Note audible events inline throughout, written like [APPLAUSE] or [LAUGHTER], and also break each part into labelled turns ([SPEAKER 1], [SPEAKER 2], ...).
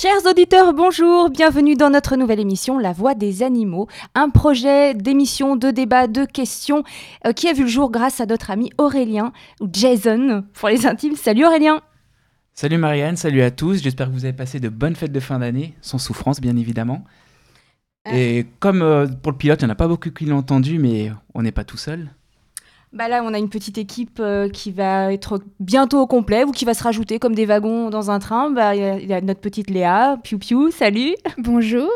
[SPEAKER 1] Chers auditeurs, bonjour, bienvenue dans notre nouvelle émission La Voix des animaux, un projet d'émission, de débat, de questions euh, qui a vu le jour grâce à notre ami Aurélien, ou Jason pour les intimes. Salut Aurélien
[SPEAKER 2] Salut Marianne, salut à tous, j'espère que vous avez passé de bonnes fêtes de fin d'année, sans souffrance bien évidemment. Et comme euh, pour le pilote, il n'y en a pas beaucoup qui l'ont entendu, mais on n'est pas tout seul.
[SPEAKER 1] Bah là, on a une petite équipe euh, qui va être bientôt au complet ou qui va se rajouter comme des wagons dans un train. Bah, Il y, a- il y a notre petite Léa, Piu Piu, salut.
[SPEAKER 3] Bonjour.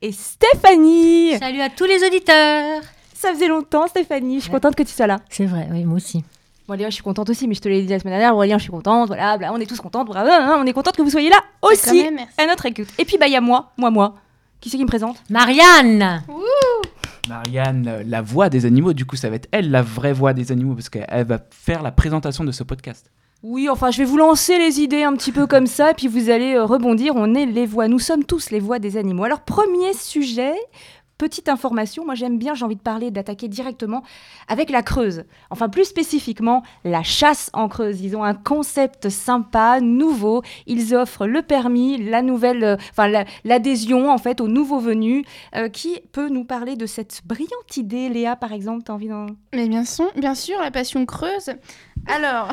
[SPEAKER 1] Et Stéphanie
[SPEAKER 4] Salut à tous les auditeurs
[SPEAKER 1] Ça faisait longtemps, Stéphanie. Je suis
[SPEAKER 4] Ouais.
[SPEAKER 1] contente que tu sois là.
[SPEAKER 4] C'est vrai, oui, moi aussi.
[SPEAKER 1] Bon, Léa, je suis contente aussi, mais je te l'ai dit la semaine dernière. Aurélien, je suis contente. Voilà, bla, on est tous contentes. Bravo, hein, on est contente que vous soyez là aussi.
[SPEAKER 3] Quand même, merci.
[SPEAKER 1] à notre écoute. Et puis, bah, il y a moi, moi, moi. Qui c'est qui me présente?
[SPEAKER 4] Marianne
[SPEAKER 2] Marianne, euh, la voix des animaux, du coup ça va être elle la vraie voix des animaux, parce qu'elle va faire la présentation de ce podcast.
[SPEAKER 1] Oui, enfin, je vais vous lancer les idées un petit peu comme ça, et puis vous allez euh, rebondir. On est les voix, nous sommes tous les voix des animaux. Alors, premier sujet, petite information, moi j'aime bien, j'ai envie de parler, d'attaquer directement avec la Creuse. Enfin, plus spécifiquement, la chasse en Creuse. Ils ont un concept sympa, nouveau. Ils offrent le permis, la nouvelle, euh, enfin, la- l'adhésion en fait aux nouveaux venus. Euh, qui peut nous parler de cette brillante idée, Léa, par exemple T'as envie d'en.
[SPEAKER 3] Mais bien sûr, bien sûr, la passion creuse. Alors,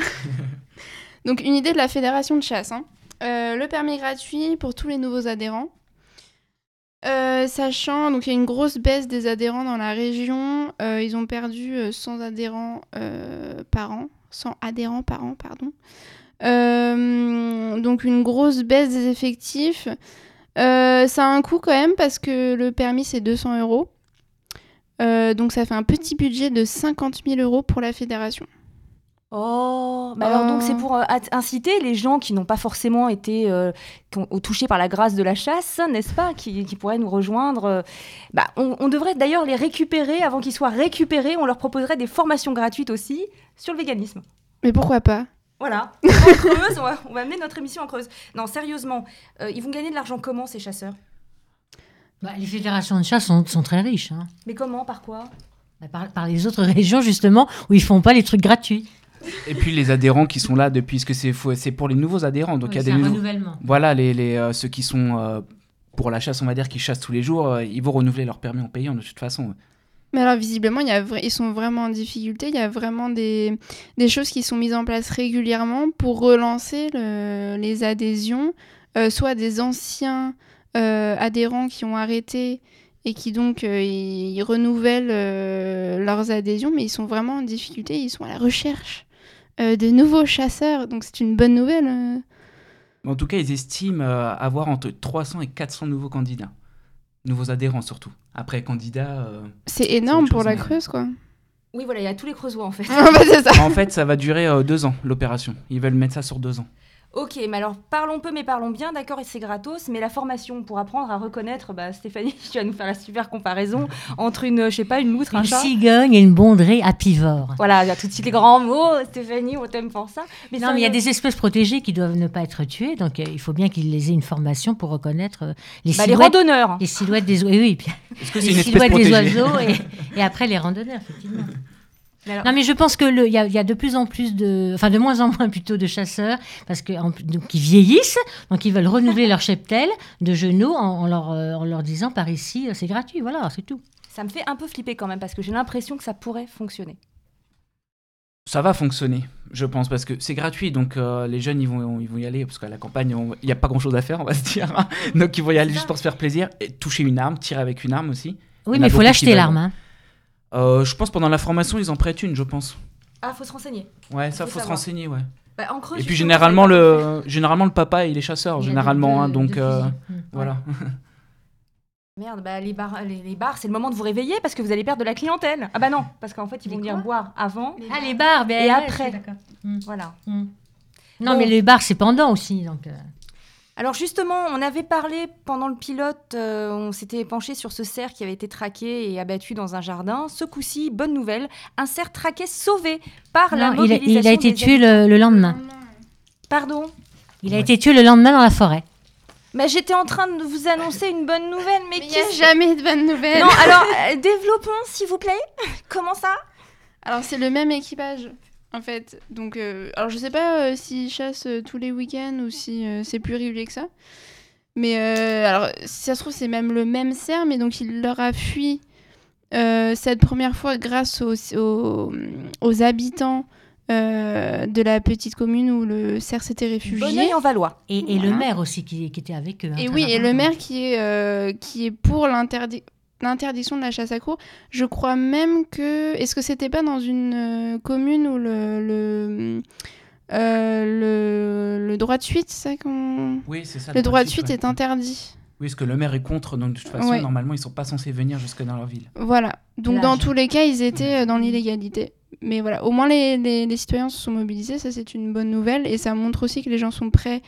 [SPEAKER 3] [LAUGHS] donc une idée de la fédération de chasse. hein. Euh, le permis gratuit pour tous les nouveaux adhérents. Euh, sachant, donc il y a une grosse baisse des adhérents dans la région. Euh, ils ont perdu euh, 100 adhérents euh, par an. 100 adhérents par an, pardon. Donc une grosse baisse des effectifs. Ça a un coût quand même parce que le permis c'est 200 euros. Donc ça fait un petit budget de 50 000 euros pour la fédération.
[SPEAKER 1] Oh, mais alors donc
[SPEAKER 3] Euh.
[SPEAKER 1] c'est pour euh, inciter les gens qui n'ont pas forcément été euh, touchés par la grâce de la chasse, n'est-ce pas, qui, qui pourraient nous rejoindre. euh, bah, on, on devrait d'ailleurs les récupérer avant qu'ils soient récupérés. On leur proposerait des formations gratuites aussi sur le véganisme.
[SPEAKER 3] Mais pourquoi pas?
[SPEAKER 1] Voilà. En Creuse, on va, on va amener notre émission en Creuse. Non, sérieusement, euh, ils vont gagner de l'argent comment ces chasseurs?
[SPEAKER 4] Bah, Les fédérations de chasse sont, sont très riches. hein.
[SPEAKER 1] Mais comment, par quoi?
[SPEAKER 4] Bah, par, par les autres [LAUGHS] régions, justement, où ils font pas les trucs gratuits.
[SPEAKER 2] Et puis les adhérents qui sont là depuis, parce que c'est pour les nouveaux adhérents, donc il y a des
[SPEAKER 4] c'est un
[SPEAKER 2] nouveaux-
[SPEAKER 4] renouvellement.
[SPEAKER 2] Voilà, les, les, euh, ceux qui sont euh, pour la chasse, on va dire, qui chassent tous les jours, euh, ils vont renouveler leur permis en payant de toute façon.
[SPEAKER 3] Mais alors visiblement, y a ils sont vraiment en difficulté. Il y a vraiment des, des choses qui sont mises en place régulièrement pour relancer le- les adhésions, euh, soit des anciens euh, adhérents qui ont arrêté et qui donc euh, ils, ils renouvellent euh, leurs adhésions, mais ils sont vraiment en difficulté. Ils sont à la recherche de nouveaux chasseurs, donc c'est une bonne nouvelle. euh.
[SPEAKER 2] En tout cas, ils estiment euh, avoir entre 300 et 400 nouveaux candidats. Nouveaux adhérents surtout. Après, candidats... euh,
[SPEAKER 3] C'est énorme pour la Creuse, quoi.
[SPEAKER 1] Oui, voilà, il y a tous les Creusois en fait. [LAUGHS]
[SPEAKER 3] Ah bah, ça.
[SPEAKER 2] en fait, ça va durer euh, deux ans, l'opération. Ils veulent mettre ça sur deux ans.
[SPEAKER 1] Ok, mais alors parlons peu mais parlons bien, d'accord, et c'est gratos, mais la formation pour apprendre à reconnaître, bah, Stéphanie, [LAUGHS] tu vas nous faire la super comparaison entre une, je sais pas, une loutre, un
[SPEAKER 4] Une
[SPEAKER 1] chat.
[SPEAKER 4] cigogne et une bondrée apivore.
[SPEAKER 1] Voilà, il y a tout de suite les grands mots, Stéphanie, on t'aime pour ça. Mais
[SPEAKER 4] non,
[SPEAKER 1] ça,
[SPEAKER 4] mais il y a des espèces protégées qui doivent ne pas être tuées, donc euh, il faut bien qu'ils aient une formation pour reconnaître euh, les,
[SPEAKER 1] bah, les
[SPEAKER 4] silhouettes,
[SPEAKER 1] randonneurs.
[SPEAKER 4] les silhouettes des oiseaux. Oui, puis
[SPEAKER 2] Est-ce que c'est
[SPEAKER 4] les silhouettes des oiseaux et, et après les randonneurs, effectivement.
[SPEAKER 1] Alors-
[SPEAKER 4] Non, mais je pense que le- il y, a- y a de plus en plus de, enfin de moins en moins plutôt de chasseurs parce que en- donc ils vieillissent, donc ils veulent renouveler leur cheptel de genoux en, en leur euh, en leur disant par ici euh, c'est gratuit, voilà, c'est tout.
[SPEAKER 1] Ça me fait un peu flipper quand même, parce que j'ai l'impression que ça pourrait fonctionner.
[SPEAKER 2] Ça va fonctionner, je pense, parce que c'est gratuit, donc euh, les jeunes, ils vont, ils vont y aller, parce qu'à la campagne, il n'y a pas grand-chose à faire, on va se dire. hein. [LAUGHS] donc ils vont y aller juste pour se faire plaisir, et toucher une arme, tirer avec une arme aussi.
[SPEAKER 4] Oui, mais il faut l'acheter l'arme. Hein.
[SPEAKER 2] Euh, je pense pendant la formation, ils en prêtent une, je pense.
[SPEAKER 1] Ah, faut se renseigner.
[SPEAKER 2] Ouais, ça,
[SPEAKER 1] Faut
[SPEAKER 2] faut, se
[SPEAKER 1] savoir.
[SPEAKER 2] renseigner, ouais.
[SPEAKER 1] Bah, en Creuse,
[SPEAKER 2] et puis généralement le, généralement, le papa, il est chasseur,
[SPEAKER 4] Il
[SPEAKER 2] généralement,
[SPEAKER 4] deux-
[SPEAKER 2] hein, donc euh,
[SPEAKER 4] fusils. Mm.
[SPEAKER 2] voilà. [LAUGHS]
[SPEAKER 1] Merde, bah, les bars, les, les bars, c'est le moment de vous réveiller parce que vous allez perdre de la clientèle. Ah bah non, parce qu'en fait, ils
[SPEAKER 4] Les
[SPEAKER 1] vont venir boire avant.
[SPEAKER 4] Ah les bars, ben,
[SPEAKER 1] Et
[SPEAKER 4] ouais,
[SPEAKER 1] après.
[SPEAKER 4] je suis d'accord. Mm.
[SPEAKER 1] Voilà.
[SPEAKER 4] Mm. Non,
[SPEAKER 1] Bon.
[SPEAKER 4] mais les bars c'est pendant aussi, donc. euh,
[SPEAKER 1] Alors justement, on avait parlé pendant le pilote, euh, on s'était penché sur ce cerf qui avait été traqué et abattu dans un jardin. Ce coup-ci, bonne nouvelle, un cerf traqué sauvé par la
[SPEAKER 4] non, il, a,
[SPEAKER 1] mobilisation
[SPEAKER 4] il a été
[SPEAKER 1] des
[SPEAKER 4] tué le, le lendemain.
[SPEAKER 1] Pardon
[SPEAKER 4] Il a
[SPEAKER 2] Ouais.
[SPEAKER 4] été tué le lendemain dans la forêt.
[SPEAKER 1] Mais j'étais en train de vous annoncer une bonne nouvelle, mais,
[SPEAKER 3] Mais il
[SPEAKER 1] qui
[SPEAKER 3] n'y a jamais de bonne nouvelle.
[SPEAKER 1] Non, alors euh, développons s'il vous plaît. [LAUGHS] Comment ça?
[SPEAKER 3] Alors c'est le même équipage en fait. Donc euh, alors je sais pas euh, s'ils chassent euh, tous les week-ends ou si euh, c'est plus régulier que ça. Mais euh, alors, si ça se trouve, c'est même le même cerf, mais donc il leur a fui cette première fois grâce aux, aux, aux habitants euh, de la petite commune où le cerf s'était réfugié.
[SPEAKER 1] Bonneuil en Valois.
[SPEAKER 4] Et, et le maire aussi qui, qui était avec eux. hein,
[SPEAKER 3] Et oui, et le maire qui est, euh, qui est pour l'interdi- l'interdiction de la chasse à courre. Je crois même que... Est-ce que c'était pas dans une euh, commune où le... le euh, le, le droit de suite, c'est ça qu'on...
[SPEAKER 2] Oui, c'est ça.
[SPEAKER 3] Le droit de suite
[SPEAKER 2] ouais.
[SPEAKER 3] est interdit.
[SPEAKER 2] Oui, parce que le maire est contre, donc de toute façon,
[SPEAKER 3] Ouais.
[SPEAKER 2] normalement, ils sont pas censés venir jusque dans leur ville.
[SPEAKER 3] Voilà. Donc dans tous les cas, ils étaient euh, dans l'illégalité. Mais voilà, au moins les, les- les citoyens se sont mobilisés, ça c'est une bonne nouvelle. Et ça montre aussi que les gens sont prêts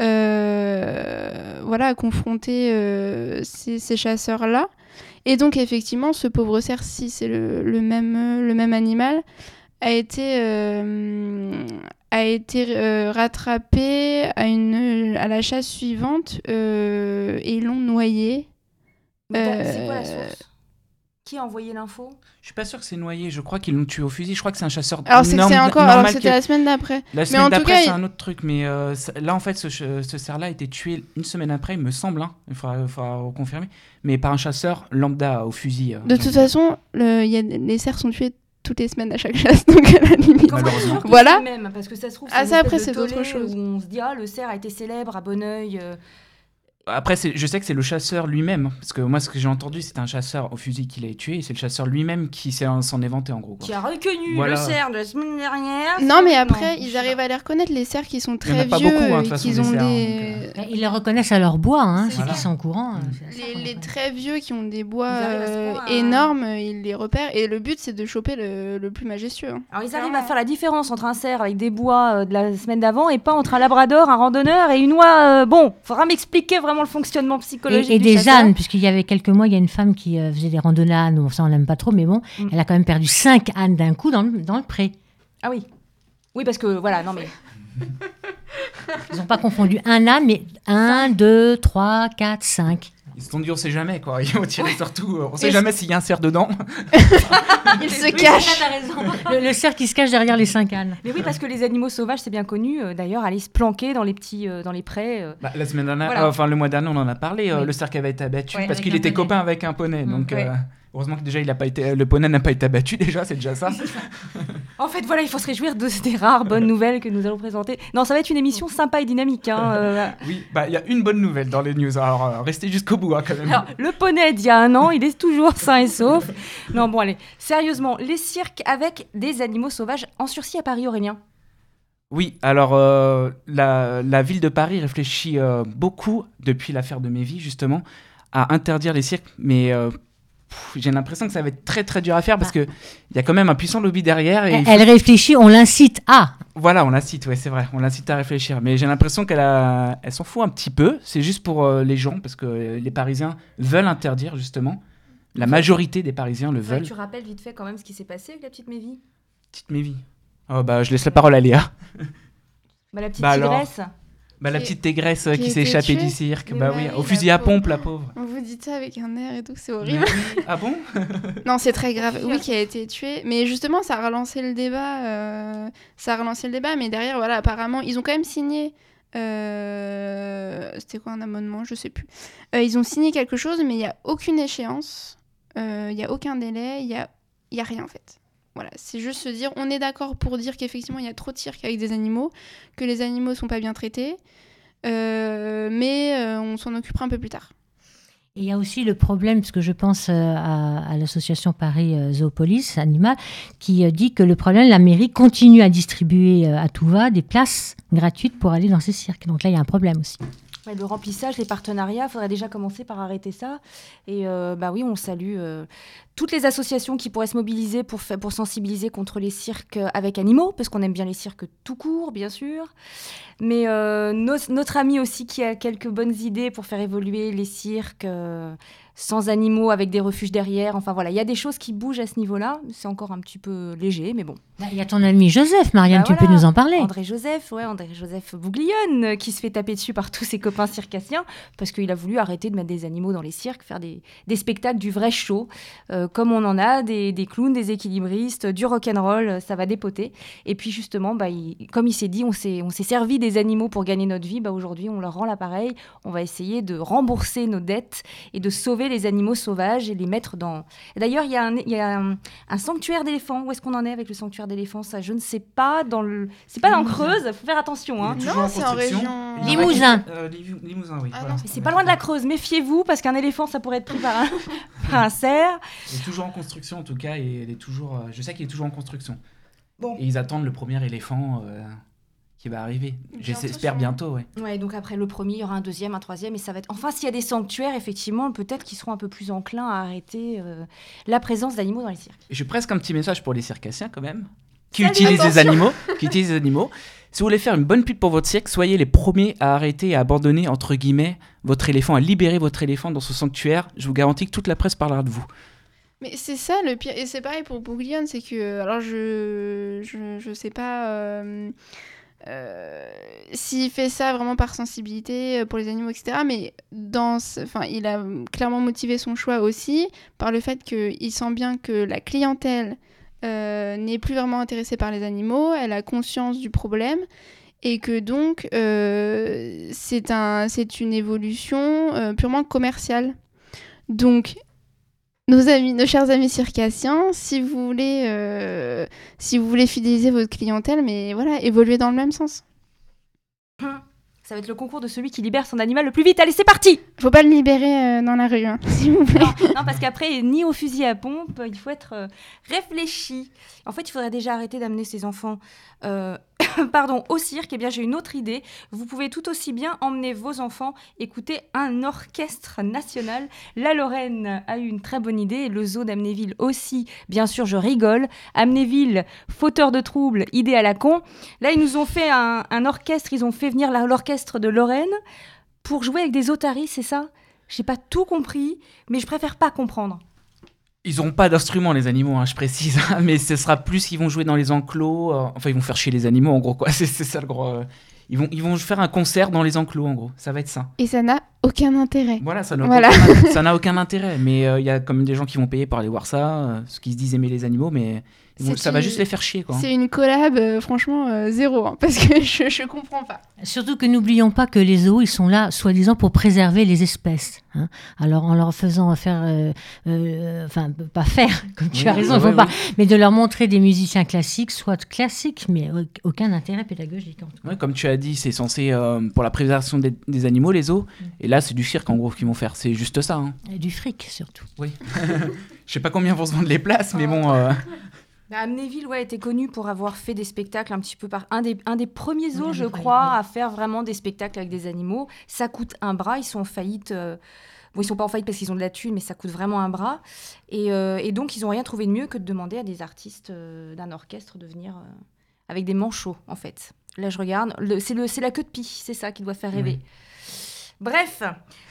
[SPEAKER 3] euh, voilà, à confronter euh, ces, ces chasseurs-là. Et donc effectivement, ce pauvre cerf, si c'est le, le même, euh, le même animal, a été, euh, a été euh, rattrapé à, une, à la chasse suivante euh, et ils l'ont noyé.
[SPEAKER 1] C'est quoi la source? Qui a envoyé l'info?
[SPEAKER 2] Je suis pas sûr que c'est noyé. Je crois qu'ils l'ont tué au fusil. Je crois que c'est un chasseur.
[SPEAKER 3] Alors c'est encore, alors c'était la semaine d'après.
[SPEAKER 2] La semaine d'après, c'est un autre truc. Mais euh, là, en fait, ce, cerf-là a été tué une semaine après, il me semble. hein. Il faudra, faudra confirmer. Mais par un chasseur lambda au fusil. euh,
[SPEAKER 3] De
[SPEAKER 2] donc,
[SPEAKER 3] toute façon, le, il y a, les cerfs sont tués toutes les semaines à chaque chasse, [LAUGHS] donc à la limite. Voilà.
[SPEAKER 1] même? Parce que ça se trouve,
[SPEAKER 3] Ah, ça, après, c'est autre chose.
[SPEAKER 1] Où on se dit, ah, le cerf a été célèbre à Bonneuil. euh,
[SPEAKER 2] Après, je sais que c'est le chasseur lui-même. hein, Parce que moi, ce que j'ai entendu, c'est un chasseur au fusil qui l'a tué. Et c'est le chasseur lui-même qui s'en est vanté, en gros. quoi.
[SPEAKER 1] qui a reconnu
[SPEAKER 2] Voilà.
[SPEAKER 1] le cerf de la semaine dernière.
[SPEAKER 3] Non, mais après, ils arrivent
[SPEAKER 1] pas.
[SPEAKER 3] à les reconnaître, les cerfs qui sont
[SPEAKER 2] Il y en a
[SPEAKER 3] très
[SPEAKER 2] pas
[SPEAKER 3] vieux,
[SPEAKER 2] beaucoup, hein, de façon,
[SPEAKER 3] qu'ils
[SPEAKER 2] des
[SPEAKER 3] ont
[SPEAKER 2] cerfs,
[SPEAKER 3] des...
[SPEAKER 2] donc,
[SPEAKER 4] Ben, Ils les reconnaissent à leur bois, hein,
[SPEAKER 1] C'est
[SPEAKER 4] ceux
[SPEAKER 2] ça.
[SPEAKER 4] qui sont au courant. Euh, c'est à ça
[SPEAKER 3] Les, les très vieux qui ont des bois
[SPEAKER 1] Ils
[SPEAKER 3] euh,
[SPEAKER 1] à-
[SPEAKER 3] énormes, ils les repèrent. Et le but, c'est de choper le, le plus majestueux. hein.
[SPEAKER 1] Alors ils arrivent à faire la différence entre un cerf avec des bois euh, de la semaine d'avant et pas entre un labrador, un randonneur et une oie. euh, bon, faudra m'expliquer vraiment le fonctionnement psychologique
[SPEAKER 4] Et, et
[SPEAKER 1] du
[SPEAKER 4] des
[SPEAKER 1] chasseur.
[SPEAKER 4] ânes, puisqu'il y avait quelques mois, il y a une femme qui euh, faisait des randonnées à ânes. Bon, ça, on n'aime pas trop, mais bon,
[SPEAKER 1] Mm.
[SPEAKER 4] elle a quand même perdu cinq ânes d'un coup dans le, dans le pré.
[SPEAKER 1] Ah oui. Oui, parce que voilà, non mais
[SPEAKER 4] Ils n'ont pas confondu un âne, mais un, deux, trois, quatre, cinq.
[SPEAKER 2] Ils se sont dit, on sait jamais, quoi. [LAUGHS] Ils vont tirer sur tout. euh, On sait
[SPEAKER 3] Et
[SPEAKER 2] jamais s'il y a un cerf dedans. [LAUGHS] [LAUGHS]
[SPEAKER 3] Ils se
[SPEAKER 4] raison. Le, le cerf qui se cache derrière les cinq ânes.
[SPEAKER 1] Mais oui, parce que les animaux sauvages, c'est bien connu. euh, D'ailleurs, aller se planquer dans les petits, euh, dans les prés. euh.
[SPEAKER 2] Bah, la semaine dernière,
[SPEAKER 1] Voilà.
[SPEAKER 2] euh, enfin le mois dernier, on en a parlé. euh,
[SPEAKER 1] Oui.
[SPEAKER 2] Le cerf qui avait été abattu
[SPEAKER 1] Ouais,
[SPEAKER 2] parce qu'il était
[SPEAKER 4] poney.
[SPEAKER 2] copain avec un poney.
[SPEAKER 1] Mm,
[SPEAKER 2] donc
[SPEAKER 1] ouais.
[SPEAKER 2] Heureusement que déjà il a pas été, le poney n'a pas été abattu [LAUGHS] déjà, c'est déjà ça.
[SPEAKER 1] En fait, voilà, il faut se réjouir de ces rares bonnes [LAUGHS] nouvelles que nous allons présenter. Non, ça va être une émission sympa et dynamique. hein, euh.
[SPEAKER 2] oui, bah il y a une bonne nouvelle dans les news. Alors euh, restez jusqu'au bout hein, quand même.
[SPEAKER 1] Alors, le poney d'il y a un an, il est toujours sain et sauf. Non, bon, allez, sérieusement, les cirques avec des animaux sauvages en sursis à Paris, Aurélien?
[SPEAKER 2] Oui, alors euh, la, la ville de Paris réfléchit beaucoup depuis l'affaire de Mévy justement à interdire les cirques, mais j'ai l'impression que ça va être très très dur à faire parce que il y a quand même un puissant lobby derrière et
[SPEAKER 4] Elle,
[SPEAKER 2] faut-
[SPEAKER 4] elle réfléchit, on l'incite à.
[SPEAKER 2] Voilà, on l'incite, ouais, c'est vrai, on l'incite à réfléchir. Mais j'ai l'impression qu'elle a... elle s'en fout un petit peu. C'est juste pour euh, les gens, parce que euh, les Parisiens veulent interdire, justement. La majorité des Parisiens le veulent.
[SPEAKER 1] Tu rappelles vite fait quand même ce qui s'est passé avec la petite Mévie
[SPEAKER 2] Petite Mévie. Oh, bah, je laisse la parole à Léa.
[SPEAKER 1] bah, La petite
[SPEAKER 2] Bah alors
[SPEAKER 1] tigresse
[SPEAKER 2] Bah, la petite tégresse euh,
[SPEAKER 3] qui
[SPEAKER 2] s'est échappée
[SPEAKER 3] tuée
[SPEAKER 2] du cirque. Bah oui, au fusil à pompe, la pauvre.
[SPEAKER 3] On vous dit ça avec un air et tout, c'est horrible.
[SPEAKER 2] Ah bon [LAUGHS]
[SPEAKER 3] Non, c'est très grave. Oui, qui a été tué. Mais justement, ça a relancé le débat. euh, Ça a relancé le débat. Mais derrière, voilà, apparemment, ils ont quand même signé. euh, C'était quoi un amendement Je sais plus. Euh, ils ont signé quelque chose, mais il n'y a aucune échéance. euh, Il n'y a aucun délai. Il n'y a... il y a rien en fait. Voilà, c'est juste se dire, on est d'accord pour dire qu'effectivement il y a trop de cirque avec des animaux, que les animaux sont pas bien traités, euh, mais euh, on s'en occupera un peu plus tard.
[SPEAKER 4] Et il y a aussi le problème, parce que je pense euh, à, l'association Paris Zoopolis Animal, qui dit que le problème, la mairie continue à distribuer à tout va des places gratuites pour aller dans ces cirques. Donc là, il y a un problème aussi.
[SPEAKER 1] Le remplissage, les partenariats, il faudrait déjà commencer par arrêter ça. Et euh, bah oui, on salue euh, toutes les associations qui pourraient se mobiliser pour, sensibiliser contre les cirques avec animaux, parce qu'on aime bien les cirques tout court, bien sûr. Mais euh, notre ami aussi qui a quelques bonnes idées pour faire évoluer les cirques, euh, sans animaux, avec des refuges derrière. Enfin voilà, il y a des choses qui bougent à ce niveau-là. C'est encore un petit peu léger, mais bon.
[SPEAKER 4] Bah, Il y a ton ami Joseph, Marianne,
[SPEAKER 1] Bah
[SPEAKER 4] tu
[SPEAKER 1] voilà,
[SPEAKER 4] peux nous en parler.
[SPEAKER 1] André Joseph, ouais, André Joseph Bouglione, euh, qui se fait taper dessus par tous ses copains circassiens parce qu'il a voulu arrêter de mettre des animaux dans les cirques, faire des, des spectacles du vrai show, euh, comme on en a, des, des clowns, des équilibristes, du rock'n'roll, euh, ça va dépoter. Et puis justement, bah, il- comme il s'est dit, on s'est on s'est servi des animaux pour gagner notre vie, bah, aujourd'hui on leur rend l'appareil, on va essayer de rembourser nos dettes et de sauver les animaux sauvages et les mettre dans... D'ailleurs, il y a un, il y a un, un sanctuaire d'éléphants, où est-ce qu'on en est avec le sanctuaire d'éléphants? Ça, je ne sais pas, dans le... c'est pas dans Creuse, faut faire attention. Hein.
[SPEAKER 3] Non, c'est en région.
[SPEAKER 4] Limousin.
[SPEAKER 2] euh, Lim- Limousin, oui.
[SPEAKER 3] Ah
[SPEAKER 2] voilà.
[SPEAKER 1] c'est pas loin de la Creuse, méfiez-vous parce qu'un éléphant ça pourrait être pris par un, [LAUGHS] par un cerf.
[SPEAKER 2] Il est toujours en construction en tout cas et il est toujours. euh, je sais qu'il est toujours en construction.
[SPEAKER 1] Bon.
[SPEAKER 2] Et ils attendent le premier éléphant euh, qui va arriver. J'espère bientôt, ouais.
[SPEAKER 1] Ouais, donc après le premier, il y aura un deuxième, un troisième, et ça va être. Enfin, s'il y a des sanctuaires, effectivement, peut-être qu'ils seront un peu plus enclins à arrêter euh, la présence d'animaux dans les cirques.
[SPEAKER 2] J'ai presque un petit message pour les circassiens quand même, qui
[SPEAKER 1] Salut,
[SPEAKER 2] utilisent les
[SPEAKER 1] attention.
[SPEAKER 2] animaux, qui utilisent les animaux. [LAUGHS] Si vous voulez faire une bonne pub pour votre cirque, soyez les premiers à arrêter et à abandonner entre guillemets votre éléphant, à libérer votre éléphant dans ce sanctuaire. Je vous garantis que toute la presse parlera de vous.
[SPEAKER 3] Mais c'est ça le pire. Et c'est pareil pour Bouglione, c'est que. Alors je. Je, je sais pas. euh, euh, S'il fait ça vraiment par sensibilité euh, pour les animaux, etc. Mais dans enfin, il a clairement motivé son choix aussi par le fait qu'il sent bien que la clientèle euh, n'est plus vraiment intéressée par les animaux, elle a conscience du problème et que donc c'est un, une évolution purement commerciale. Donc nos amis, nos chers amis circassiens, si vous voulez, euh, si vous voulez fidéliser votre clientèle, mais voilà, évoluer dans le même sens.
[SPEAKER 1] Ça va être le concours de celui qui libère son animal le plus vite. Allez, c'est parti
[SPEAKER 3] Faut pas le libérer euh, dans la rue, hein, [LAUGHS] s'il vous plaît.
[SPEAKER 1] non, non, parce qu'après, ni au fusil à pompe, il faut être euh, réfléchi. En fait, il faudrait déjà arrêter d'amener ses enfants [LAUGHS] pardon, au cirque. Eh bien, j'ai une autre idée. Vous pouvez tout aussi bien emmener vos enfants écouter un orchestre national. La Lorraine a eu une très bonne idée le zoo d'Amnéville aussi. Bien sûr, je rigole. Amnéville, fauteur de troubles, idée à la con. Là, ils nous ont fait un, un orchestre. Ils ont fait venir l'orchestre de Lorraine pour jouer avec des otaries, c'est ça? J'ai pas tout compris, mais je préfère pas comprendre.
[SPEAKER 2] Ils n'auront pas d'instruments, les animaux, hein, je précise, [LAUGHS] hein, mais ce sera plus qu'ils vont jouer dans les enclos. euh, enfin, ils vont faire chier les animaux, en gros, quoi. [LAUGHS] C'est c'est ça le gros. euh, ils, vont, ils vont faire un concert dans les enclos, en gros. Ça va être ça.
[SPEAKER 3] Et ça n'a aucun intérêt.
[SPEAKER 2] Voilà, ça n'a
[SPEAKER 3] Voilà.
[SPEAKER 2] aucun, intérêt. [LAUGHS] Mais euh, il y a quand même des gens qui vont payer pour aller voir ça, ceux qui se disent aimer les animaux, mais ça va
[SPEAKER 3] une-
[SPEAKER 2] juste les faire chier, quoi.
[SPEAKER 3] C'est une collab, euh, franchement, euh, zéro, hein, parce que [LAUGHS] je, je comprends pas.
[SPEAKER 4] Surtout que n'oublions pas que les zoos, ils sont là, soi-disant, pour préserver les espèces. hein. Alors, en leur faisant faire, euh, euh, enfin, pas faire, [LAUGHS] comme tu
[SPEAKER 2] Oui,
[SPEAKER 4] as raison, faut pas, mais de leur montrer des musiciens classiques, soit classiques, mais au- aucun intérêt pédagogique. En tout cas.
[SPEAKER 2] Ouais, comme tu as dit, c'est censé euh, pour la préservation des, des animaux, les zoos. Et là, c'est du cirque, en gros, qu'ils vont faire. C'est juste ça. hein.
[SPEAKER 4] Et du fric, surtout.
[SPEAKER 2] Oui. [LAUGHS] Je sais pas combien vont se vendre les places, mais bon.
[SPEAKER 1] Bah, Amnéville ouais, était connu pour avoir fait des spectacles un petit peu par un des, un des premiers zoos, je crois, à faire vraiment des spectacles avec des animaux. Ça coûte un bras, ils sont en faillite. euh, Bon, ils sont pas en faillite parce qu'ils ont de la thune, mais ça coûte vraiment un bras. Et, euh, et donc, ils ont rien trouvé de mieux que de demander à des artistes euh, d'un orchestre de venir avec des manchots, en fait. Là, je regarde. C'est le- c'est la queue de pie, c'est ça qui doit faire rêver. Bref,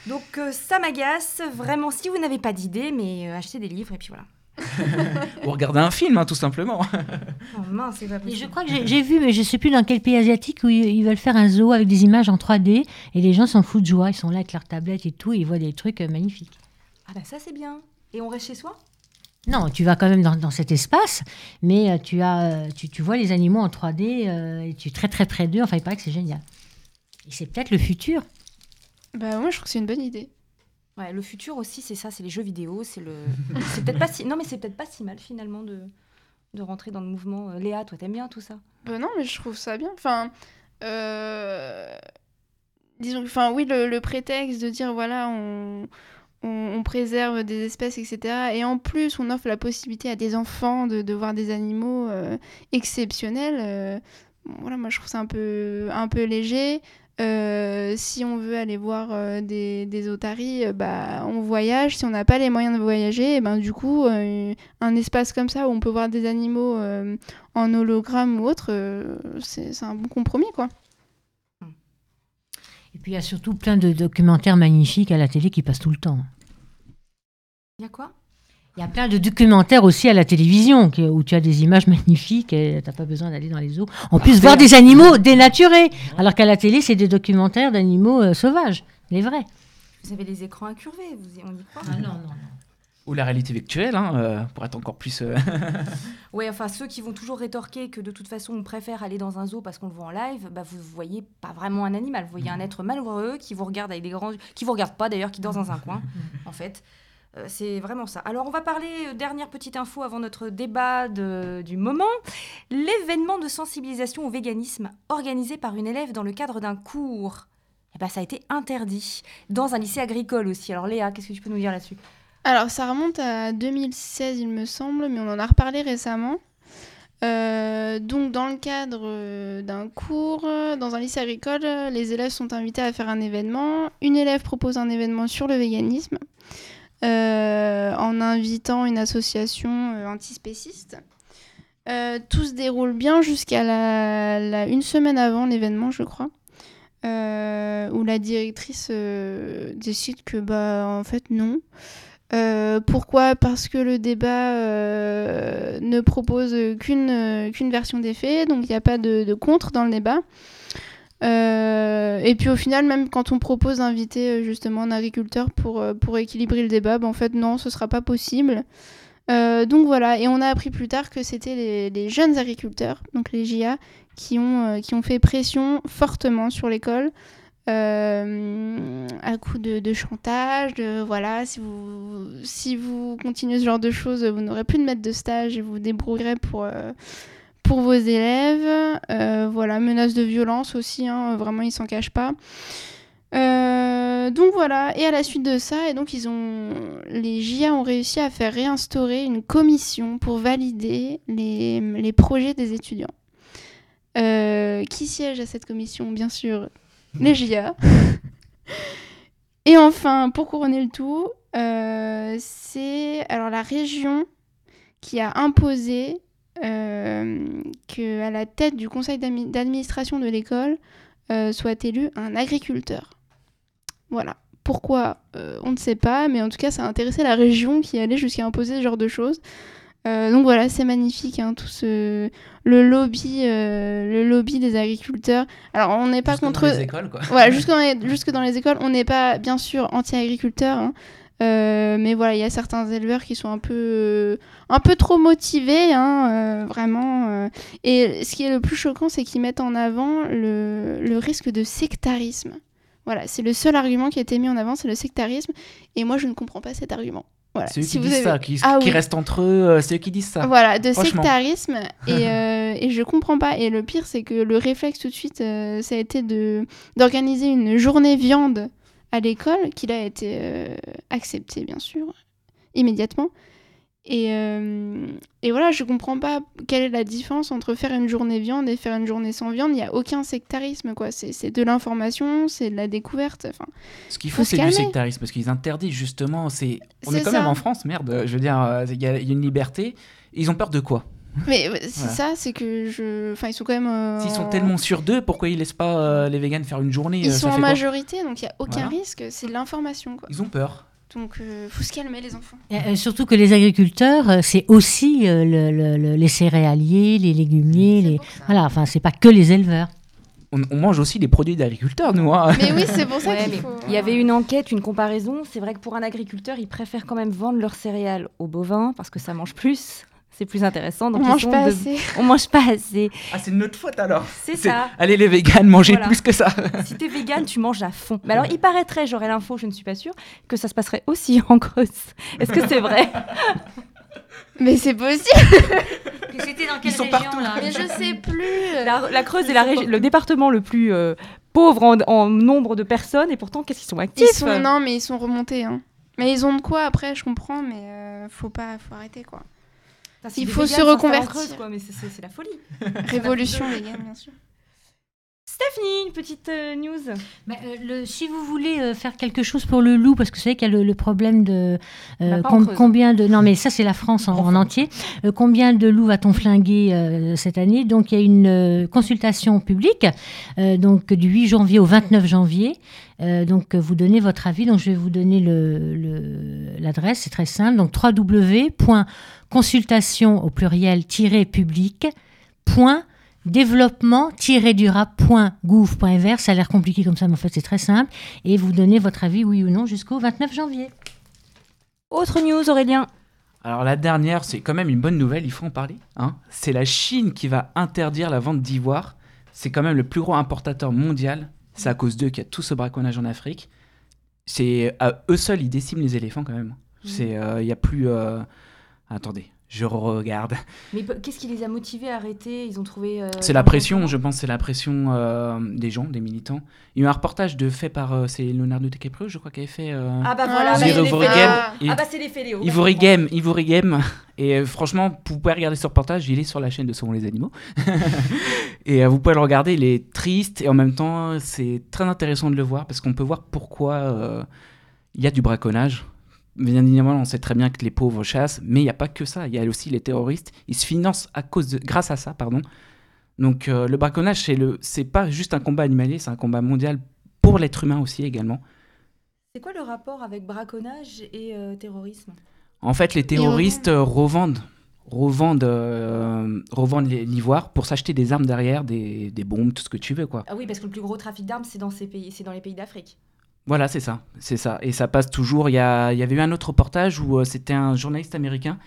[SPEAKER 1] donc ça m'agace. Vraiment, si vous n'avez pas d'idée, mais achetez des livres et puis voilà. [LAUGHS]
[SPEAKER 2] ou regarder un film, hein, tout simplement. [LAUGHS]
[SPEAKER 1] Oh mince, c'est pas
[SPEAKER 4] Et je crois que j'ai- vu, mais je sais plus dans quel pays asiatique, où ils, ils veulent faire un zoo avec des images en 3D, et les gens s'en foutent de joie. Ils sont là avec leurs tablettes et tout, et ils voient des trucs euh, magnifiques.
[SPEAKER 1] Ah bah ça, c'est bien. Et on reste chez soi?
[SPEAKER 4] Non, tu vas quand même dans, dans cet espace, mais euh, tu, as, euh, tu, tu vois les animaux en 3D euh, et tu es très très près d'eux. Enfin, il paraît que c'est génial. Et c'est peut-être le futur.
[SPEAKER 3] Bah, moi, je trouve que c'est une bonne idée.
[SPEAKER 1] Ouais, le futur aussi, c'est ça, c'est les jeux vidéo, c'est le. [LAUGHS] c'est peut-être pas si. Non, mais c'est peut-être pas si mal finalement de de rentrer dans le mouvement. Euh, Léa, toi, t'aimes bien tout ça?
[SPEAKER 3] Bah non, mais je trouve ça bien. Enfin, euh, disons, enfin, oui, le, le prétexte de dire voilà, on, on, préserve des espèces, etc. Et en plus, on offre la possibilité à des enfants de, de voir des animaux euh, exceptionnels. voilà, moi, je trouve ça un peu, un peu léger. Euh, si on veut aller voir euh, des, des otaries, euh, bah, on voyage. Si on n'a pas les moyens de voyager, eh ben, du coup, euh, un espace comme ça où on peut voir des animaux euh, en hologramme ou autre, euh, c'est c'est un bon compromis, quoi.
[SPEAKER 4] Et puis il y a surtout plein de documentaires magnifiques à la télé qui passent tout le temps.
[SPEAKER 1] Il y a quoi?
[SPEAKER 4] Il y a plein de documentaires aussi à la télévision où tu as des images [LAUGHS] magnifiques et t'as pas besoin d'aller dans les zoos. En plus, voir des animaux dénaturés. Alors qu'à la télé, c'est des documentaires d'animaux euh, sauvages, les vrais.
[SPEAKER 1] Vous avez les écrans incurvés, vous y- on y croit
[SPEAKER 4] non, non.
[SPEAKER 2] Ou la réalité virtuelle, hein, euh, pour être encore plus. euh, [LAUGHS]
[SPEAKER 1] Ouais, enfin ceux qui vont toujours rétorquer que de toute façon on préfère aller dans un zoo parce qu'on le voit en live, bah vous voyez pas vraiment un animal, vous voyez un être malheureux qui vous regarde avec des grands, qui vous regarde pas d'ailleurs, qui dort dans un coin, [LAUGHS] en fait. Euh, c'est vraiment ça. Alors on va parler euh, dernière petite info avant notre débat de- du moment. L'événement de sensibilisation au véganisme organisé par une élève dans le cadre d'un cours. Eh ben, ça a été interdit dans un lycée agricole aussi. Alors Léa, qu'est-ce que tu peux nous dire là-dessus?
[SPEAKER 3] Alors, ça remonte à 2016, il me semble, mais on en a reparlé récemment. Euh, donc, dans le cadre d'un cours, dans un lycée agricole, les élèves sont invités à faire un événement. Une élève propose un événement sur le véganisme en invitant une association euh, antispéciste. Euh, tout se déroule bien jusqu'à la, une semaine avant l'événement, je crois, euh, où la directrice euh, décide que, bah, en fait, non. Euh, pourquoi? Parce que le débat euh, ne propose qu'une euh, qu'une version des faits, donc il n'y a pas de contre dans le débat. Euh, et puis au final, même quand on propose d'inviter euh, justement un agriculteur pour, euh, pour équilibrer le débat, bah, en fait non, ce sera pas possible. Donc voilà, et on a appris plus tard que c'était les, jeunes agriculteurs, donc les JA, qui ont, qui ont fait pression fortement sur l'école à coup de, chantage, de voilà, si vous, si vous continuez ce genre de choses, vous n'aurez plus de maître de stage et vous vous débrouillerez pour, pour vos élèves. Euh, voilà, menaces de violence aussi, hein, vraiment, ils s'en cachent pas. Euh, donc voilà, et à la suite de ça, et donc ils ont, les JA ont réussi à faire réinstaurer une commission pour valider les, les projets des étudiants. Euh, qui siège à cette commission Bien sûr, les JA. [LAUGHS] Et enfin, pour couronner le tout, euh, c'est alors la région qui a imposé euh, que à la tête du conseil d'admi- d'administration de l'école euh, soit élu un agriculteur. Voilà. Pourquoi Euh, On ne sait pas, mais en tout cas, ça a intéressé la région qui allait jusqu'à imposer ce genre de choses. Euh, donc voilà, c'est magnifique, hein, tout ce le lobby, euh, le lobby des agriculteurs. Alors on n'est pas
[SPEAKER 2] jusque dans
[SPEAKER 3] contre
[SPEAKER 2] les écoles, quoi.
[SPEAKER 3] voilà, jusque [LAUGHS] dans les, jusque dans les écoles, on n'est pas bien sûr anti-agriculteur, hein. Euh, mais voilà, il y a certains éleveurs qui sont un peu, euh, un peu trop motivés, hein, euh, vraiment. Et ce qui est le plus choquant, c'est qu'ils mettent en avant le, le risque de sectarisme. Voilà, c'est le seul argument qui a été mis en avant, c'est le sectarisme. Et moi, je ne comprends pas cet argument. Voilà.
[SPEAKER 2] C'est eux
[SPEAKER 3] Si
[SPEAKER 2] qui
[SPEAKER 3] vous
[SPEAKER 2] disent
[SPEAKER 3] avez-
[SPEAKER 2] ça, qui,
[SPEAKER 3] Ah
[SPEAKER 2] qui
[SPEAKER 3] oui.
[SPEAKER 2] restent entre eux, c'est eux qui disent ça.
[SPEAKER 3] Voilà, de sectarisme. et, [LAUGHS] euh, et je comprends pas. Et le pire, c'est que le réflexe tout de suite, euh, ça a été de d'organiser une journée viande à l'école, qui a été euh, acceptée, bien sûr, immédiatement. Et, euh, et voilà, je comprends pas quelle est la différence entre faire une journée viande et faire une journée sans viande. Il n'y a aucun sectarisme, quoi. C'est de l'information, c'est de la découverte. Enfin,
[SPEAKER 2] Ce qu'il
[SPEAKER 3] Faut
[SPEAKER 2] c'est du sectarisme, parce qu'ils interdisent justement. C'est... On est, quand
[SPEAKER 3] ça.
[SPEAKER 2] même en France, merde. Je veux dire, euh, il y, a il y a une liberté. Ils ont peur de quoi?
[SPEAKER 3] Mais c'est
[SPEAKER 2] Voilà.
[SPEAKER 3] ça, c'est que je. Enfin, ils sont quand même. euh,
[SPEAKER 2] S'ils sont
[SPEAKER 3] en-
[SPEAKER 2] tellement sûrs d'eux, pourquoi ils laissent pas euh, les véganes faire une journée
[SPEAKER 3] Ils
[SPEAKER 2] euh,
[SPEAKER 3] sont
[SPEAKER 2] ça
[SPEAKER 3] en majorité, donc il n'y a aucun
[SPEAKER 2] Voilà.
[SPEAKER 3] risque. C'est de l'information, quoi.
[SPEAKER 2] Ils ont peur.
[SPEAKER 3] Donc, euh, faut se calmer, les enfants.
[SPEAKER 4] Et, euh, surtout que les agriculteurs, c'est aussi euh, le- le- le- les céréaliers, les légumiers, les... voilà, enfin, c'est pas que les éleveurs.
[SPEAKER 2] On, on mange aussi des produits d'agriculteurs, nous. hein.
[SPEAKER 3] Mais oui, c'est pour ça
[SPEAKER 1] Ouais,
[SPEAKER 3] qu'il faut.
[SPEAKER 1] Il y avait une enquête, une comparaison. C'est vrai que pour un agriculteur, ils préfèrent quand même vendre leurs céréales aux bovins parce que ça mange plus. C'est plus intéressant.
[SPEAKER 3] On
[SPEAKER 1] Donc ils
[SPEAKER 3] mange pas
[SPEAKER 1] de-
[SPEAKER 3] assez.
[SPEAKER 1] On mange pas assez.
[SPEAKER 2] Ah, c'est de notre faute alors.
[SPEAKER 1] C'est ça.
[SPEAKER 2] Allez, les véganes, mangez
[SPEAKER 1] Voilà.
[SPEAKER 2] plus que ça. [LAUGHS]
[SPEAKER 1] Si t'es vegan, tu manges à fond. Mais alors, il paraîtrait, j'aurais l'info, je ne suis pas sûre, que ça se passerait aussi [LAUGHS] en Creuse. Est-ce que c'est vrai? [LAUGHS]
[SPEAKER 3] Mais c'est possible.
[SPEAKER 4] C'était dans
[SPEAKER 2] quelle sont région, partout.
[SPEAKER 4] là?
[SPEAKER 3] Mais je sais plus.
[SPEAKER 1] la, la Creuse est la régi- le département le plus euh, pauvre en, en nombre de personnes et pourtant, qu'est-ce qu'ils sont actifs?
[SPEAKER 3] Ils sont non, mais ils sont remontés. Hein. Mais ils ont de quoi après, je comprends, mais euh, faut pas, faut arrêter quoi. Il faut
[SPEAKER 1] vegans
[SPEAKER 3] se reconvertir.
[SPEAKER 1] Creuse, quoi, mais c'est- c'est c'est la folie. [LAUGHS]
[SPEAKER 3] Révolution végane, bien sûr.
[SPEAKER 1] Stéphanie, une petite euh, news.
[SPEAKER 4] Euh, le- si vous voulez euh, faire quelque chose pour le loup, parce que vous savez qu'il y a le, le problème de
[SPEAKER 1] Bah,
[SPEAKER 4] com-
[SPEAKER 1] Creuse.
[SPEAKER 4] combien de non mais ça c'est la France en, en entier. Combien de loups va-t-on flinguer cette année? Donc il y a une consultation publique donc du 8 janvier au 29 janvier. Donc vous donnez votre avis. Donc je vais vous donner le- l'adresse, c'est très simple. Donc www.consultation au pluriel public développement-durable.gouv.fr. Ça a l'air compliqué comme ça, mais en fait c'est très simple. Et vous donnez votre avis, oui ou non, jusqu'au 29 janvier.
[SPEAKER 1] Autre news, Aurélien
[SPEAKER 2] Alors la dernière, c'est quand même une bonne nouvelle, il faut en parler. Hein. C'est la Chine qui va interdire la vente d'ivoire. C'est quand même le plus gros importateur mondial. C'est à cause d'eux qu'il y a tout ce braconnage en Afrique. C'est à eux seuls, ils déciment les éléphants quand même. C'est, euh, il y a plus. euh, Attendez, je regarde.
[SPEAKER 1] Mais qu'est-ce qui les a motivés à arrêter? Ils ont trouvé. euh,
[SPEAKER 2] C'est la pression, je pense, c'est la pression euh, des gens, des militants. Il y a eu un reportage de fait par euh, c'est Leonardo DiCaprio, je crois, qui avait fait. euh,
[SPEAKER 1] Ah bah
[SPEAKER 3] Ah,
[SPEAKER 1] voilà, bah,
[SPEAKER 2] Ivory. Game.
[SPEAKER 3] Ah.
[SPEAKER 1] Ah bah c'est les Léo.
[SPEAKER 2] Ivory Game, Ivory Game. [LAUGHS] Et franchement, vous pouvez regarder ce reportage, il est sur la chaîne de Sauvons les animaux. [LAUGHS] et vous pouvez le regarder, il est triste et en même temps, c'est très intéressant de le voir parce qu'on peut voir pourquoi il y a du braconnage. Bien évidemment, on sait très bien que les pauvres chassent, mais il n'y a pas que ça. Il y a aussi les terroristes. Ils se financent à cause de, grâce à ça, pardon. Donc euh, le braconnage, c'est le, c'est pas juste un combat animalier, c'est un combat mondial pour l'être humain aussi également.
[SPEAKER 1] C'est quoi le rapport avec braconnage et euh, terrorisme?
[SPEAKER 2] En fait, les terroristes euh, revendent, revendent, euh, revendent l'ivoire pour s'acheter des armes derrière, des, des bombes, tout ce que tu veux, quoi.
[SPEAKER 1] Ah oui, parce que le plus gros trafic d'armes, c'est dans ces pays, c'est dans les pays d'Afrique.
[SPEAKER 2] Voilà, c'est ça, c'est ça. Et ça passe toujours. Il y, a- il y avait eu un autre reportage où euh, c'était un journaliste américain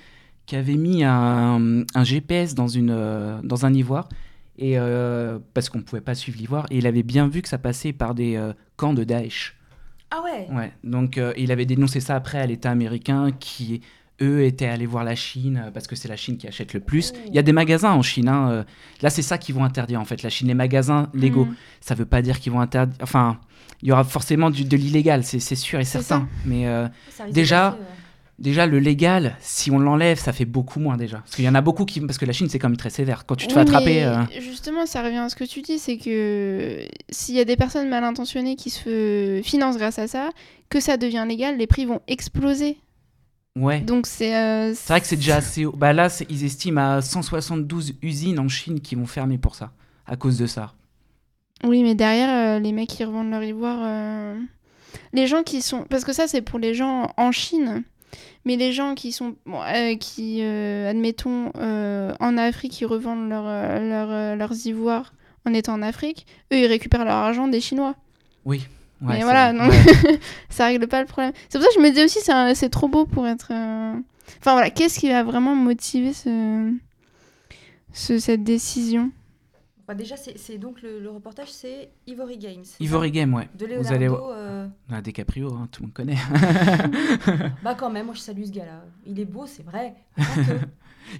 [SPEAKER 2] qui avait mis un, un GPS dans, une, euh, dans un ivoire, et, euh, parce qu'on ne pouvait pas suivre l'ivoire, et il avait bien vu que ça passait par des camps de Daesh.
[SPEAKER 1] Ah ouais.
[SPEAKER 2] Ouais, donc il avait dénoncé ça après à l'État américain qui, eux, étaient allés voir la Chine euh, parce que c'est la Chine qui achète le plus. Il y a des magasins en Chine. hein, euh, là, c'est ça qu'ils vont interdire en fait. La Chine, les magasins légaux.
[SPEAKER 3] Mm.
[SPEAKER 2] Ça veut pas dire qu'ils vont interdire. Enfin, il y aura forcément du, de l'illégal, c'est sûr et certain. Mais euh, Déjà,
[SPEAKER 1] passer,
[SPEAKER 2] déjà, le légal, si on l'enlève, ça fait beaucoup moins déjà. Parce qu'il y en a beaucoup qui. Parce que la Chine, c'est quand même très sévère. Quand tu te fais attraper. euh,
[SPEAKER 3] Justement, ça revient à ce que tu dis, c'est que s'il y a des personnes mal intentionnées qui se financent grâce à ça, que ça devient légal, les prix vont exploser.
[SPEAKER 2] Ouais.
[SPEAKER 3] Donc c'est. euh,
[SPEAKER 2] C'est vrai que c'est déjà assez haut. Bah là, c'est- ils estiment à 172 usines en Chine qui vont fermer pour ça. À cause de ça.
[SPEAKER 3] Oui, mais derrière, euh, les mecs qui revendent leur ivoire. euh, Les gens qui sont. Parce que ça, c'est pour les gens en Chine. Mais les gens qui sont. bon, qui, admettons, en Afrique, qui revendent leur, leur, leurs ivoires en étant en Afrique, eux, ils récupèrent leur argent des Chinois.
[SPEAKER 2] Oui. Ouais,
[SPEAKER 3] mais voilà, non.
[SPEAKER 2] ouais. [LAUGHS]
[SPEAKER 3] ça règle pas le problème. C'est pour ça que je me dis aussi, c'est trop beau pour être. euh, Enfin voilà, qu'est-ce qui va vraiment motiver ce... ce- cette décision?
[SPEAKER 1] Bah, déjà, c'est donc le, le reportage, c'est Ivory Games.
[SPEAKER 2] Ivory
[SPEAKER 1] ça
[SPEAKER 2] Game, ouais.
[SPEAKER 1] De
[SPEAKER 2] Vous
[SPEAKER 1] Leonardo.
[SPEAKER 2] allez
[SPEAKER 1] euh,
[SPEAKER 2] Ah, DiCaprio, hein, tout le monde connaît. [LAUGHS]
[SPEAKER 1] Bah quand même, moi je salue ce gars-là. Il est beau, c'est vrai. [LAUGHS]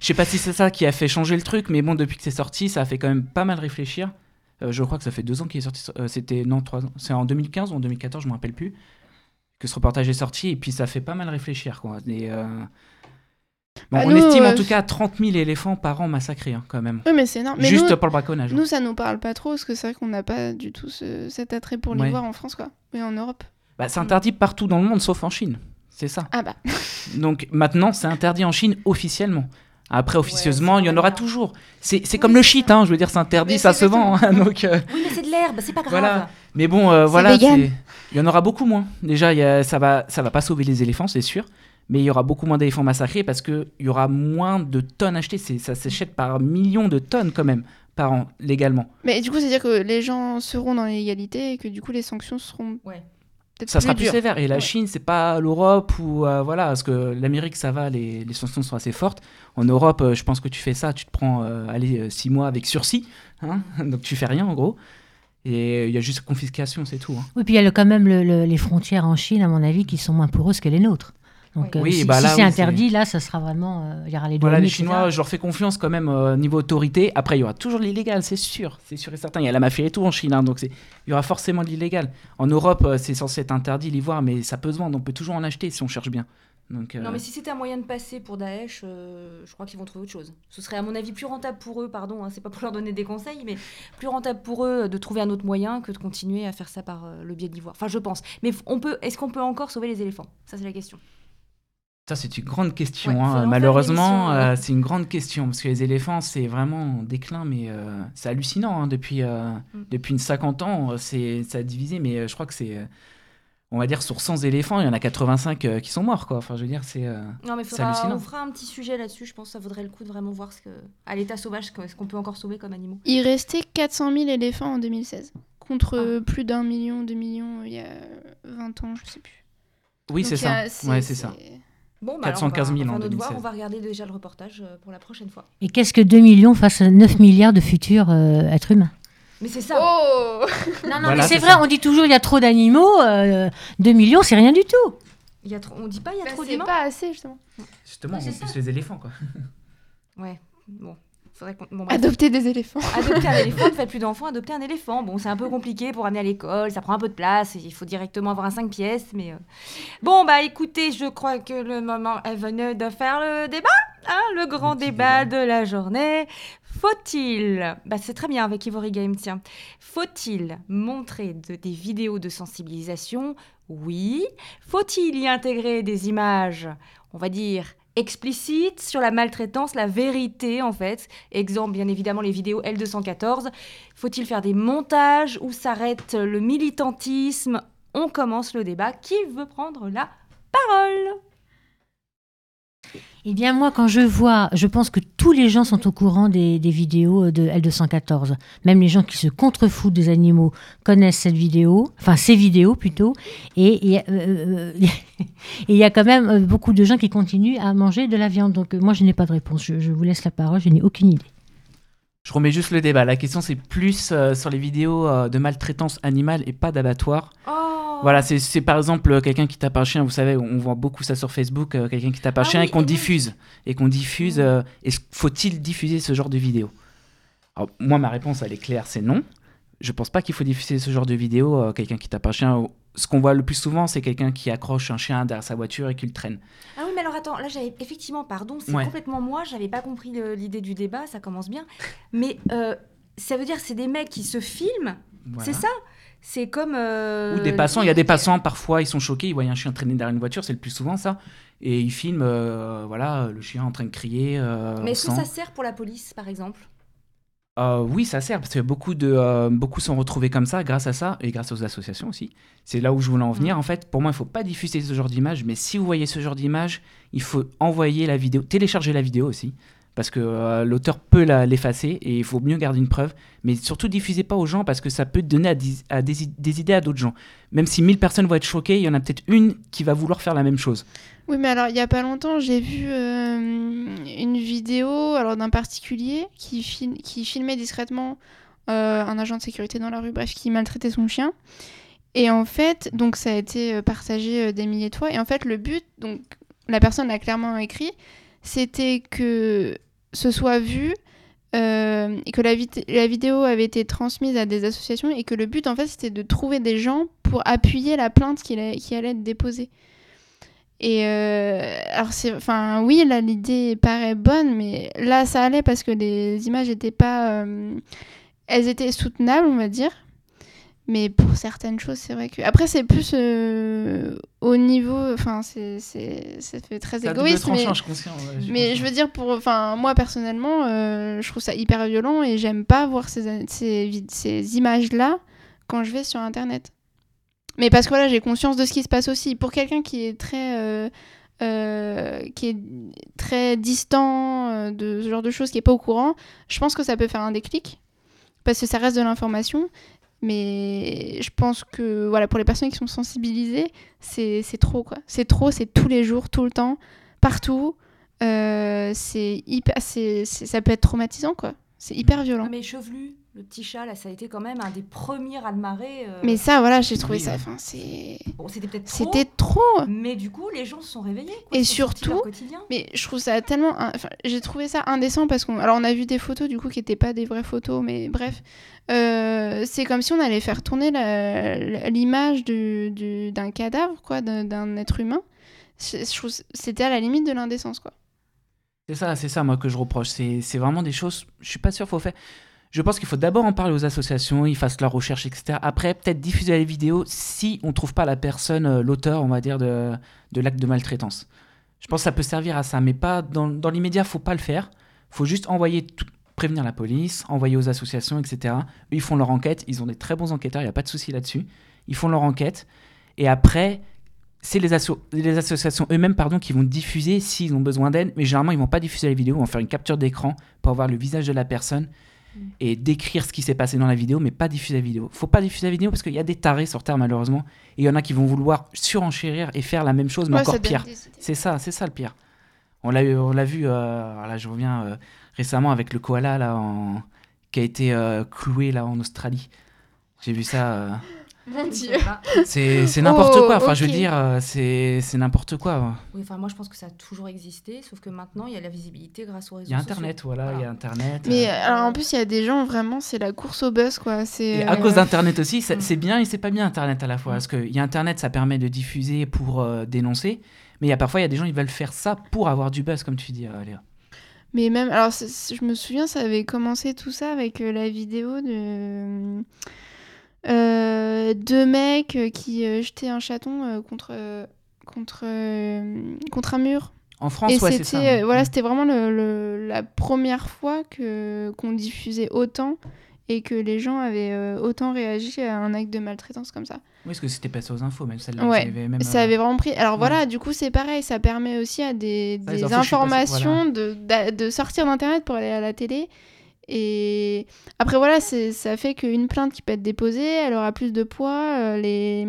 [SPEAKER 2] Je sais pas si c'est ça qui a fait changer le truc, mais bon, depuis que c'est sorti, ça a fait quand même pas mal réfléchir. Euh, je crois que ça fait deux ans qu'il est sorti. euh, C'était non trois ans. C'est en 2015 ou en 2014, je me rappelle plus. Que ce reportage est sorti et puis ça fait pas mal réfléchir quoi. Et, euh, bon,
[SPEAKER 3] Bah,
[SPEAKER 2] on
[SPEAKER 3] nous,
[SPEAKER 2] estime en tout cas 30 000 éléphants par an massacrés hein, quand même.
[SPEAKER 3] Oui, mais c'est énorme. Mais
[SPEAKER 2] Juste
[SPEAKER 3] nous,
[SPEAKER 2] pour le braconnage. hein.
[SPEAKER 3] nous, ça nous parle pas trop, parce que c'est vrai qu'on n'a pas du tout ce- cet attrait pour
[SPEAKER 2] Ouais.
[SPEAKER 3] l'ivoire en France, quoi. Oui, en Europe.
[SPEAKER 2] Bah, c'est interdit partout dans le monde sauf en Chine. C'est ça.
[SPEAKER 3] Ah bah.
[SPEAKER 2] Donc maintenant, c'est interdit en Chine officiellement. Après, officieusement, il y en aura toujours. C'est
[SPEAKER 1] Oui,
[SPEAKER 2] comme le shit, hein, je veux dire, c'est interdit,
[SPEAKER 3] Mais
[SPEAKER 2] ça se vend. hein, donc, euh,
[SPEAKER 1] Oui, mais c'est de l'herbe, c'est pas grave.
[SPEAKER 2] Voilà. Mais bon, euh, voilà, il y en aura beaucoup moins. Déjà, il y a- ça va, ça va pas sauver les éléphants, c'est sûr. Mais il y aura beaucoup moins d'éléphants massacrés parce qu'il y aura moins de tonnes achetées. Ça s'achète par millions de tonnes quand même par an, légalement.
[SPEAKER 3] Mais du coup, c'est-à-dire que les gens seront dans l'égalité et que du coup, les sanctions seront
[SPEAKER 1] Ouais.
[SPEAKER 3] Peut-être
[SPEAKER 2] Ça
[SPEAKER 3] plus
[SPEAKER 2] sera plus sévère. Et la
[SPEAKER 3] Ouais.
[SPEAKER 2] Chine, c'est pas l'Europe ou euh, voilà, parce que l'Amérique, ça va, les, les sanctions sont assez fortes. En Europe, euh, je pense que tu fais ça, tu te prends, euh, allez, euh, six mois avec sursis, hein, [LAUGHS] donc tu fais rien en gros. Et euh, il y a juste confiscation, c'est tout. hein.
[SPEAKER 4] Oui, puis il y a le- quand même le- le- les frontières en Chine, à mon avis, qui sont moins poreuses que les nôtres. Donc,
[SPEAKER 1] Oui.
[SPEAKER 4] euh, si,
[SPEAKER 2] bah
[SPEAKER 4] si c'est interdit, là, ça sera vraiment. euh, il y aura les
[SPEAKER 2] Voilà, les. Chinois, je leur fais confiance quand même au niveau autorité. Après, il y aura toujours l'illégal, c'est sûr, c'est sûr et certain. Il y a la mafia et tout en Chine, hein, donc il y aura forcément de l'illégal. En Europe, euh, c'est censé être interdit l'ivoire, mais ça peut se vendre, on peut toujours en acheter si on cherche bien. Donc, euh,
[SPEAKER 1] Non, mais si c'était un moyen de passer pour Daesh, euh, je crois qu'ils vont trouver autre chose. Ce serait, à mon avis, plus rentable pour eux, pardon, hein, c'est pas pour leur donner des conseils, mais plus rentable pour eux de trouver un autre moyen que de continuer à faire ça par euh, le biais de l'ivoire. Enfin, je pense. Mais on peut, est-ce qu'on peut encore sauver les éléphants? Ça, c'est la question.
[SPEAKER 2] Ça, c'est une grande question.
[SPEAKER 1] Ouais,
[SPEAKER 2] hein. Malheureusement, euh, c'est une grande question parce que les éléphants, c'est vraiment en déclin, mais euh, c'est hallucinant. hein, depuis, euh,
[SPEAKER 1] Mm.
[SPEAKER 2] depuis une 50 ans, c'est ça a divisé, mais euh, je crois que c'est. on va dire sur 100 éléphants, il y en a 85 euh, qui sont morts, quoi. Enfin, je veux dire, c'est. euh,
[SPEAKER 1] Non, mais faudra,
[SPEAKER 2] hallucinant.
[SPEAKER 1] on fera un petit sujet là-dessus. Je pense que ça vaudrait le coup de vraiment voir ce que, à l'état sauvage, ce qu'on peut encore sauver comme animaux.
[SPEAKER 3] Il restait 400 000 éléphants en 2016, contre
[SPEAKER 1] Ah.
[SPEAKER 3] plus d'un million, deux millions il y a 20 ans, je sais plus.
[SPEAKER 2] Oui, c'est ça. Ouais, c'est ça.
[SPEAKER 1] Bon,
[SPEAKER 2] 415 000
[SPEAKER 1] alors, on va, on va
[SPEAKER 2] en
[SPEAKER 1] faire notre devoir,
[SPEAKER 2] 2016.
[SPEAKER 1] on va regarder déjà le reportage euh, pour la prochaine fois.
[SPEAKER 4] Et qu'est-ce que 2 millions face à 9 milliards de futurs euh, êtres humains?
[SPEAKER 1] Mais c'est ça.
[SPEAKER 3] Oh [LAUGHS] [LAUGHS]
[SPEAKER 4] Non, non,
[SPEAKER 2] Voilà,
[SPEAKER 4] mais c'est
[SPEAKER 2] c'est
[SPEAKER 4] vrai,
[SPEAKER 2] ça.
[SPEAKER 4] on dit toujours il y a trop d'animaux. euh, 2 millions, c'est rien du tout.
[SPEAKER 1] Il y a trop, on dit pas il y a
[SPEAKER 3] Bah,
[SPEAKER 1] trop
[SPEAKER 3] C'est
[SPEAKER 1] d'humains?
[SPEAKER 3] pas assez, justement.
[SPEAKER 2] Justement,
[SPEAKER 4] Ouais, c'est
[SPEAKER 2] on plus les éléphants, quoi.
[SPEAKER 1] Ouais. Bon, faudrait qu'on. Bon, bref.
[SPEAKER 3] Adopter des éléphants.
[SPEAKER 1] Adopter un [LAUGHS] éléphant, ne faites plus d'enfants, adopter un éléphant. Bon, c'est un peu compliqué pour amener à l'école, ça prend un peu de place, il faut directement avoir un 5 pièces, mais... euh. Bon, bah écoutez, je crois que le moment est venu de faire le débat, hein, le grand
[SPEAKER 2] Le
[SPEAKER 1] débat,
[SPEAKER 2] débat.
[SPEAKER 1] de la journée. Faut-il, bah c'est très bien avec Ivory Game, tiens, faut-il montrer de- des vidéos de sensibilisation? Oui. Faut-il y intégrer des images, on va dire, explicites sur la maltraitance, la vérité en fait Exemple, bien évidemment, les vidéos L214. Faut-il faire des montages où s'arrête le militantisme? On commence le débat. Qui veut prendre la parole?
[SPEAKER 4] Eh bien, moi, quand je vois, je pense que tous les gens sont au courant des, vidéos de L214. Même les gens qui se contrefoutent des animaux connaissent cette vidéo, enfin ces vidéos plutôt. Et il y, a, euh, euh, [LAUGHS] quand même euh, beaucoup de gens qui continuent à manger de la viande. Donc, moi, je n'ai pas de réponse. Je vous laisse la parole, je n'ai aucune idée.
[SPEAKER 2] Je remets juste le débat. La question, c'est plus euh, sur les vidéos euh, de maltraitance animale et pas d'abattoir.
[SPEAKER 1] Oh
[SPEAKER 2] Voilà, c'est par exemple euh, quelqu'un qui tape un chien, vous savez, on voit beaucoup ça sur Facebook, euh, quelqu'un qui tape un
[SPEAKER 1] Ah
[SPEAKER 2] chien
[SPEAKER 1] oui,
[SPEAKER 2] et qu'on diffuse. Et qu'on diffuse,
[SPEAKER 1] Mm.
[SPEAKER 2] faut-il diffuser ce genre de vidéo Alors, Moi, ma réponse, elle est claire, c'est non. Je pense pas qu'il faut diffuser ce genre de vidéo, quelqu'un qui tape un chien. Ce qu'on voit le plus souvent, c'est quelqu'un qui accroche un chien derrière sa voiture et qui le traîne.
[SPEAKER 1] Ah oui, mais alors attends, là j'avais effectivement, pardon, c'est
[SPEAKER 2] Ouais.
[SPEAKER 1] complètement moi, j'avais pas compris l'idée du débat, ça commence bien. Mais euh, ça veut dire que c'est des mecs qui se filment,
[SPEAKER 2] Voilà.
[SPEAKER 1] c'est ça? C'est comme. euh,
[SPEAKER 2] Ou des passants, il y a des passants, parfois ils sont choqués, ils voient un chien traîner derrière une voiture, c'est le plus souvent ça. Et ils filment, euh, voilà, le chien en train de crier.
[SPEAKER 1] Mais est-ce que ça sert pour la police, par exemple?
[SPEAKER 2] Euh, oui, ça sert parce que beaucoup de euh, beaucoup sont retrouvés comme ça grâce à ça et grâce aux associations aussi. C'est là où je voulais en
[SPEAKER 1] Mm.
[SPEAKER 2] venir. En fait, pour moi, il faut pas diffuser ce genre d'image, mais si vous voyez ce genre d'image, il faut envoyer la vidéo, télécharger la vidéo aussi, parce que euh, l'auteur peut l'effacer et il faut mieux garder une preuve. Mais surtout, diffusez pas aux gens parce que ça peut donner à, des, idées à d'autres gens. Même si 1000 personnes vont être choquées, il y en a peut-être une qui va vouloir faire la même chose.
[SPEAKER 3] Oui, mais alors, il y a pas longtemps, j'ai vu euh, une vidéo alors d'un particulier qui, fil- qui filmait discrètement euh, un agent de sécurité dans la rue, bref, qui maltraitait son chien. Et en fait, donc ça a été partagé des milliers de fois. Et en fait, le but, donc la personne l'a clairement écrit, c'était que ce soit vu euh, et que la, la vidéo avait été transmise à des associations et que le but, en fait, c'était de trouver des gens pour appuyer la plainte qu'il a- qui allait être déposée. Et euh, alors, c'est, enfin, oui, là, l'idée paraît bonne, mais là, ça allait parce que les images étaient pas. euh, elles étaient soutenables, on va dire. Mais pour certaines choses, c'est vrai que. Après, c'est plus euh, au niveau. Enfin, c'est, c'est, ça fait très égoïste, mais.
[SPEAKER 2] je conscient, ouais, je
[SPEAKER 3] Mais
[SPEAKER 2] conscient.
[SPEAKER 3] je veux dire, pour, enfin, moi personnellement, euh, je trouve ça hyper violent et j'aime pas voir ces, ces, images-là quand je vais sur Internet. Mais parce que voilà, j'ai conscience de ce qui se passe aussi. Pour quelqu'un qui est très, euh, euh, qui est très distant euh, de ce genre de choses, qui est pas au courant, je pense que ça peut faire un déclic parce que ça reste de l'information. Mais je pense que voilà, pour les personnes qui sont sensibilisées, c'est trop quoi. C'est trop, c'est tous les jours, tout le temps, partout. Euh, c'est hyper, ça peut être traumatisant quoi. C'est hyper violent.
[SPEAKER 1] Ah, Mais Chevelu, le petit chat, là, ça a été quand même un des premiers à le marrer. euh,
[SPEAKER 3] Mais ça, voilà, j'ai trouvé
[SPEAKER 2] Oui,
[SPEAKER 3] ça.
[SPEAKER 2] ouais.
[SPEAKER 3] Enfin, c'est,
[SPEAKER 1] bon, c'était peut-être trop.
[SPEAKER 3] c'était trop.
[SPEAKER 1] Mais du coup, les gens se sont réveillés. quoi,
[SPEAKER 3] Et surtout-. Mais je trouve ça tellement. Enfin, j'ai trouvé ça indécent parce qu'on. Alors, on a vu des photos du coup qui n'étaient pas des vraies photos, mais bref. Euh, c'est comme si on allait faire tourner la- l'image du- du- d'un cadavre, quoi, d'un, d'un être humain. Je, je trouve c'était à la limite de l'indécence, quoi.
[SPEAKER 2] C'est ça, c'est ça, moi, que je reproche. C'est c'est vraiment des choses, je suis pas sûr, faut faire. Je pense qu'il faut d'abord en parler aux associations, ils fassent leurs recherches, etc. Après, peut-être diffuser les vidéos si on trouve pas la personne, euh, l'auteur, on va dire, de, de l'acte de maltraitance. Je pense que ça peut servir à ça, mais pas dans, dans l'immédiat, faut pas le faire. faut juste envoyer prévenir la police, envoyer aux associations, etc. Eux, ils font leur enquête, ils ont des très bons enquêteurs, il n'y a pas de souci là-dessus. Ils font leur enquête. Et après, c'est les, asso- les associations eux-mêmes qui vont diffuser s'ils ont besoin d'aide, mais généralement ils vont pas diffuser la vidéo, ils vont faire une capture d'écran pour avoir le visage de la personne et décrire ce qui s'est passé dans la vidéo, mais pas diffuser la vidéo. Faut pas diffuser la vidéo parce qu'il y a des tarés sur Terre malheureusement, et il y en a qui vont vouloir surenchérir et faire la même chose, mais
[SPEAKER 3] Ouais,
[SPEAKER 2] encore pire. C'est ça, c'est ça le pire. On l'a on l'a vu, euh, là je reviens euh, récemment avec le koala là, en- qui a été euh, cloué là en Australie. J'ai vu ça.
[SPEAKER 3] Mon Dieu.
[SPEAKER 2] c'est c'est n'importe
[SPEAKER 3] Oh,
[SPEAKER 2] quoi. Enfin, je veux dire, euh, c'est c'est n'importe quoi.
[SPEAKER 1] Oui, enfin, moi, je pense que ça a toujours existé, sauf que maintenant, il y a la visibilité grâce aux réseaux
[SPEAKER 2] Il y a
[SPEAKER 1] sociaux.
[SPEAKER 2] Internet, voilà, il y a. Internet.
[SPEAKER 3] Mais
[SPEAKER 2] euh,
[SPEAKER 3] euh, alors en plus, il y a des gens vraiment, c'est la course au buzz quoi. C'est
[SPEAKER 2] Et à
[SPEAKER 3] euh,
[SPEAKER 2] cause d'Internet aussi,
[SPEAKER 1] Mm.
[SPEAKER 2] c'est bien et c'est pas bien Internet à la fois.
[SPEAKER 1] Mm.
[SPEAKER 2] Parce qu'il y a Internet, ça permet de diffuser pour euh, dénoncer. Mais il y a parfois, il y a des gens, ils veulent faire ça pour avoir du buzz, comme tu dis, euh, Léa.
[SPEAKER 3] Mais même, alors je me souviens, ça avait commencé tout ça avec euh, la vidéo de euh, deux mecs euh, qui euh, jetaient un chaton euh, contre euh, contre euh, contre un mur.
[SPEAKER 2] En France,
[SPEAKER 3] Et
[SPEAKER 2] ouais, ça.
[SPEAKER 3] c'était euh, voilà,
[SPEAKER 2] Mm.
[SPEAKER 3] c'était vraiment le, le- la première fois que qu'on diffusait autant et que les gens avaient euh, autant réagi à un acte de maltraitance comme ça.
[SPEAKER 2] Oui, parce que c'était passé aux infos, même celle-là.
[SPEAKER 3] Ouais,
[SPEAKER 2] ça avait même,
[SPEAKER 3] Ça
[SPEAKER 2] euh,
[SPEAKER 3] avait vraiment pris. Alors
[SPEAKER 2] ouais.
[SPEAKER 3] voilà, du coup, c'est pareil, ça permet aussi à des,
[SPEAKER 2] Ouais, infos,
[SPEAKER 3] informations de, de sortir d'Internet pour aller à la télé. Et après, voilà, ça fait qu'une plainte qui peut être déposée, elle aura plus de poids, euh, les,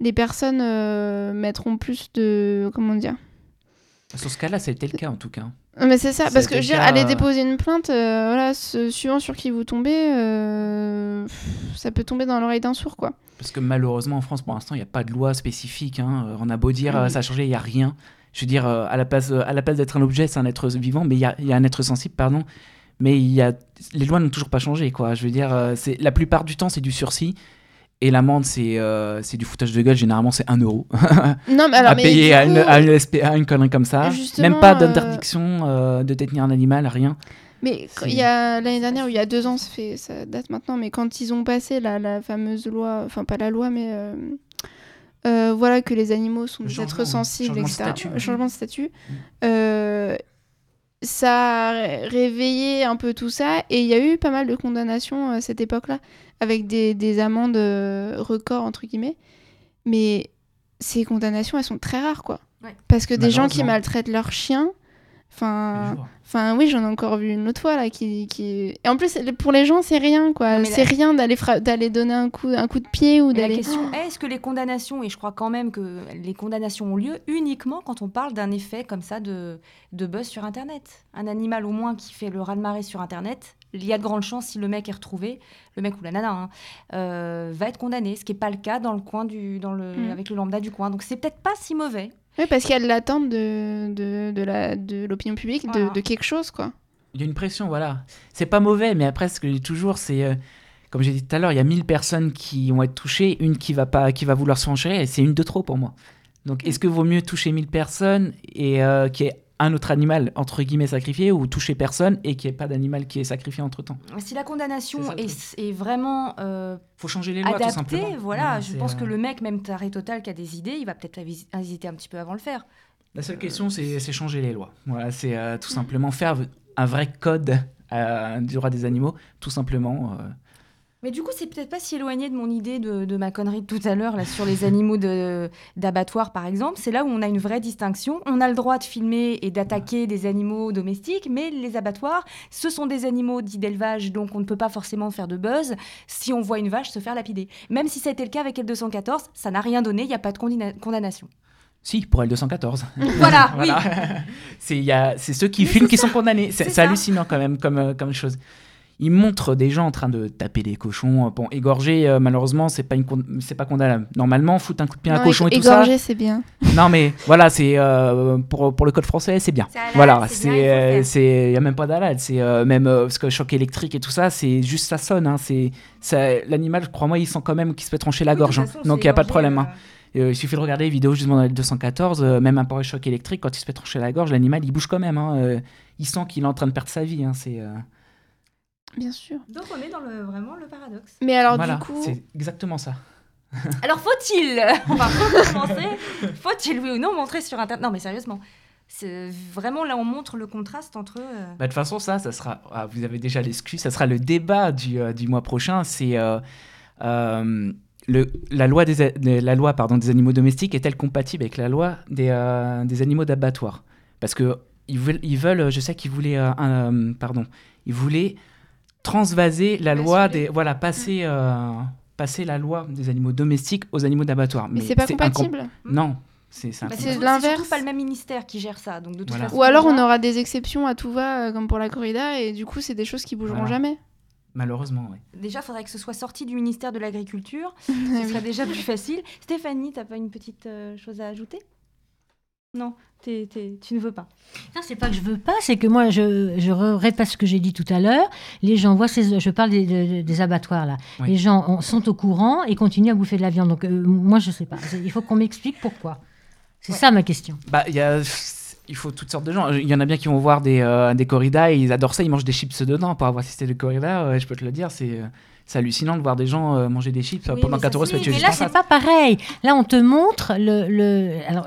[SPEAKER 3] les personnes euh, mettront plus de. Comment dire
[SPEAKER 2] Sur ce cas-là, c'était le cas en tout cas.
[SPEAKER 3] Non, Mais c'est ça,
[SPEAKER 2] Ça a
[SPEAKER 3] parce que
[SPEAKER 2] été
[SPEAKER 3] je veux dire, aller
[SPEAKER 2] euh,
[SPEAKER 3] déposer une plainte, euh, voilà, ce- suivant sur qui vous tombez, ça peut tomber dans l'oreille d'un sourd, quoi.
[SPEAKER 2] Parce que malheureusement, en France, pour l'instant, il n'y a pas de loi spécifique. hein. On a beau dire, ça a changé, il n'y a rien. Je veux dire, à la place, à la place d'être un objet, c'est un être vivant, mais il y a, il y a un être sensible, pardon. Mais il y a, les lois n'ont toujours pas changé, quoi. Je veux dire, euh, c'est, la plupart du temps, c'est du sursis. Et l'amende, c'est, euh, c'est du foutage de gueule. Généralement, c'est 1 euro [LAUGHS]
[SPEAKER 3] Non, mais alors,
[SPEAKER 2] à
[SPEAKER 3] mais
[SPEAKER 2] payer à, une,
[SPEAKER 3] coup-
[SPEAKER 2] à une SPA, une connerie comme ça. Même pas
[SPEAKER 3] euh,
[SPEAKER 2] d'interdiction euh, de détenir un animal, rien.
[SPEAKER 3] Mais il y a l'année dernière, ou il y a deux ans, ça, fait, ça date maintenant, mais quand ils ont passé la, la fameuse loi, enfin pas la loi, mais euh, euh, voilà que les animaux sont des êtres sensibles,
[SPEAKER 2] Changement de
[SPEAKER 3] etc.
[SPEAKER 2] statut.
[SPEAKER 3] Changement de statut. Euh, ça a réveillé un peu tout ça, et il y a eu pas mal de condamnations à cette époque-là, avec des, des amendes euh, records, entre guillemets. Mais ces condamnations, elles sont très rares, quoi.
[SPEAKER 1] Ouais.
[SPEAKER 3] Parce que des gens qui maltraitent leurs chiens, enfin... Enfin, oui, j'en ai encore vu une autre fois là qui, qui... Et en plus, pour les gens, c'est rien quoi. C'est
[SPEAKER 1] la-
[SPEAKER 3] rien d'aller fra- d'aller donner un coup, un coup de pied ou
[SPEAKER 1] Et la
[SPEAKER 3] d'aller.
[SPEAKER 1] question est, est-ce que les condamnations, et je crois quand même que les condamnations ont lieu uniquement quand on parle d'un effet comme ça de, de buzz sur Internet? Un animal au moins qui fait le raz-de-marée sur Internet, il y a de grandes chances, si le mec est retrouvé, le mec ou la nana, hein, euh, va être condamné, ce qui n'est pas le cas dans le coin du, dans le,
[SPEAKER 3] Mm.
[SPEAKER 1] avec le lambda du coin. Donc c'est peut-être pas si mauvais.
[SPEAKER 3] Oui, parce qu'il y a de l'attente de, de, de la de l'opinion publique, de,
[SPEAKER 1] Voilà.
[SPEAKER 3] de quelque chose quoi.
[SPEAKER 2] Il y a une pression, voilà. C'est pas mauvais, mais après, ce que je dis toujours, c'est. euh, comme j'ai dit tout à l'heure, il y a 1000 personnes qui vont être touchées, une qui va, pas, qui va vouloir se et c'est une de trop pour moi. Donc, est-ce que vaut mieux toucher 1000 personnes et euh, qu'il y ait un autre animal, entre guillemets, sacrifié, ou toucher personne et qu'il n'y ait pas d'animal qui est sacrifié entre temps
[SPEAKER 1] Si la condamnation est, est vraiment euh,
[SPEAKER 2] faut changer les lois, tout simplement.
[SPEAKER 1] voilà,
[SPEAKER 2] Ouais,
[SPEAKER 1] je pense
[SPEAKER 2] euh,
[SPEAKER 1] que le mec, même taré total, qui a des idées, il va peut-être hésiter- hésiter un petit peu avant de le faire.
[SPEAKER 2] La seule question, c'est changer les lois. Voilà, c'est euh,
[SPEAKER 1] Mm.
[SPEAKER 2] tout simplement faire un vrai code euh, du droit des animaux, tout simplement.
[SPEAKER 1] Mais du coup, c'est peut-être pas si éloigné de mon idée de, de ma connerie de tout à l'heure là sur les animaux d'abattoir, par exemple. C'est là où on a une vraie distinction. On a le droit de filmer et d'attaquer des animaux domestiques, mais les abattoirs, ce sont des animaux dits d'élevage, donc on ne peut pas forcément faire de buzz si on voit une vache se faire lapider. Même si ça a été le cas avec L214, ça n'a rien donné, il n'y a pas de condamna- condamnation.
[SPEAKER 2] Si, pour L214. [LAUGHS]
[SPEAKER 1] Voilà, oui.
[SPEAKER 2] Voilà. c'est ceux qui
[SPEAKER 1] Mais
[SPEAKER 2] filment qui sont condamnés. C'est hallucinant quand même comme, euh, comme chose. Ils montrent des gens en train de taper des cochons. Bon, égorger, euh, malheureusement, c'est pas, une con- c'est pas condamnable. Normalement, foutre un coup de pied à un cochon et tout ça.
[SPEAKER 3] égorger, c'est bien. [LAUGHS]
[SPEAKER 2] Non, mais voilà, c'est euh, pour, pour le code français, c'est bien.
[SPEAKER 1] Halal,
[SPEAKER 2] Voilà,
[SPEAKER 1] c'est il faut le
[SPEAKER 2] c'est
[SPEAKER 1] faire.
[SPEAKER 2] c'est y a même pas d'halal, c'est euh, même euh, parce que choc électrique et tout ça, c'est juste ça sonne. Hein, c'est l'animal, crois-moi, il sent quand même qu'il se fait trancher la
[SPEAKER 1] Oui,
[SPEAKER 2] gorge. hein. donc il y a pas de problème. hein.
[SPEAKER 1] euh,
[SPEAKER 2] Euh, il suffit de regarder les vidéos justement dans le 214, euh, même un pareil choc électrique, quand il se fait trancher la gorge, l'animal il bouge quand même. hein, euh, il sent qu'il est en train de perdre sa vie. hein, c'est euh,
[SPEAKER 3] Bien sûr.
[SPEAKER 1] Donc on est dans le, vraiment le paradoxe.
[SPEAKER 3] Mais alors
[SPEAKER 2] voilà,
[SPEAKER 3] du coup,
[SPEAKER 2] c'est exactement ça. [LAUGHS]
[SPEAKER 1] Alors faut-il, on va recommencer, faut-il oui ou non montrer sur Internet? Non mais sérieusement, c'est vraiment là on montre le contraste entre... euh,
[SPEAKER 2] Bah, de toute façon, ça, ça sera. ah, vous avez déjà l'excuse, ça sera le débat du, euh, du mois prochain. C'est euh, euh, le, la loi, des, la loi pardon, des animaux domestiques est-elle compatible avec la loi des, euh, des animaux d'abattoir? Parce que ils veulent, ils veulent, je sais qu'ils voulaient, euh, un, euh, pardon, ils voulaient transvaser la loi des, voilà, passer, euh, passer la loi des animaux domestiques aux animaux d'abattoir.
[SPEAKER 3] Mais, c'est pas
[SPEAKER 2] incom-
[SPEAKER 3] compatible.
[SPEAKER 2] Non, c'est c'est
[SPEAKER 1] Bah,
[SPEAKER 3] l'inverse.
[SPEAKER 1] pas le même ministère qui gère ça. Donc de toute
[SPEAKER 2] Voilà.
[SPEAKER 1] façon,
[SPEAKER 3] Ou alors on aura des exceptions à tout va, euh, comme pour la corrida, et du coup, c'est des choses qui bougeront
[SPEAKER 2] Voilà.
[SPEAKER 3] jamais.
[SPEAKER 2] malheureusement, oui.
[SPEAKER 1] Déjà, il faudrait que ce soit sorti du ministère de l'Agriculture. [LAUGHS] Ce serait déjà plus facile. Stéphanie, t'as pas une petite euh, chose à ajouter? Non, tu ne veux pas.
[SPEAKER 4] Non, c'est pas que je veux pas, c'est que moi, je, je répète ce que j'ai dit tout à l'heure. Les gens voient ces, je parle des, de- des abattoirs là.
[SPEAKER 2] Oui.
[SPEAKER 4] Les gens ont- sont au courant et continuent à bouffer de la viande. Donc euh, moi, je sais pas. Il faut qu'on m'explique pourquoi. C'est
[SPEAKER 1] Ouais.
[SPEAKER 4] ça ma question.
[SPEAKER 2] Bah, il y a, il faut toutes sortes de gens. Il y en a bien qui vont voir des, euh, des corridas et ils adorent ça, ils mangent des chips dedans pour avoir assisté des corridas. euh, je peux te le dire, c'est euh, c'est hallucinant de voir des gens euh, manger des chips
[SPEAKER 1] Oui,
[SPEAKER 2] pendant
[SPEAKER 1] mais
[SPEAKER 2] 4
[SPEAKER 1] ça,
[SPEAKER 2] euros.
[SPEAKER 1] c'est-
[SPEAKER 2] ça fait tuer
[SPEAKER 4] Mais là, c'est pas pareil. Là, on te montre le. le... Alors,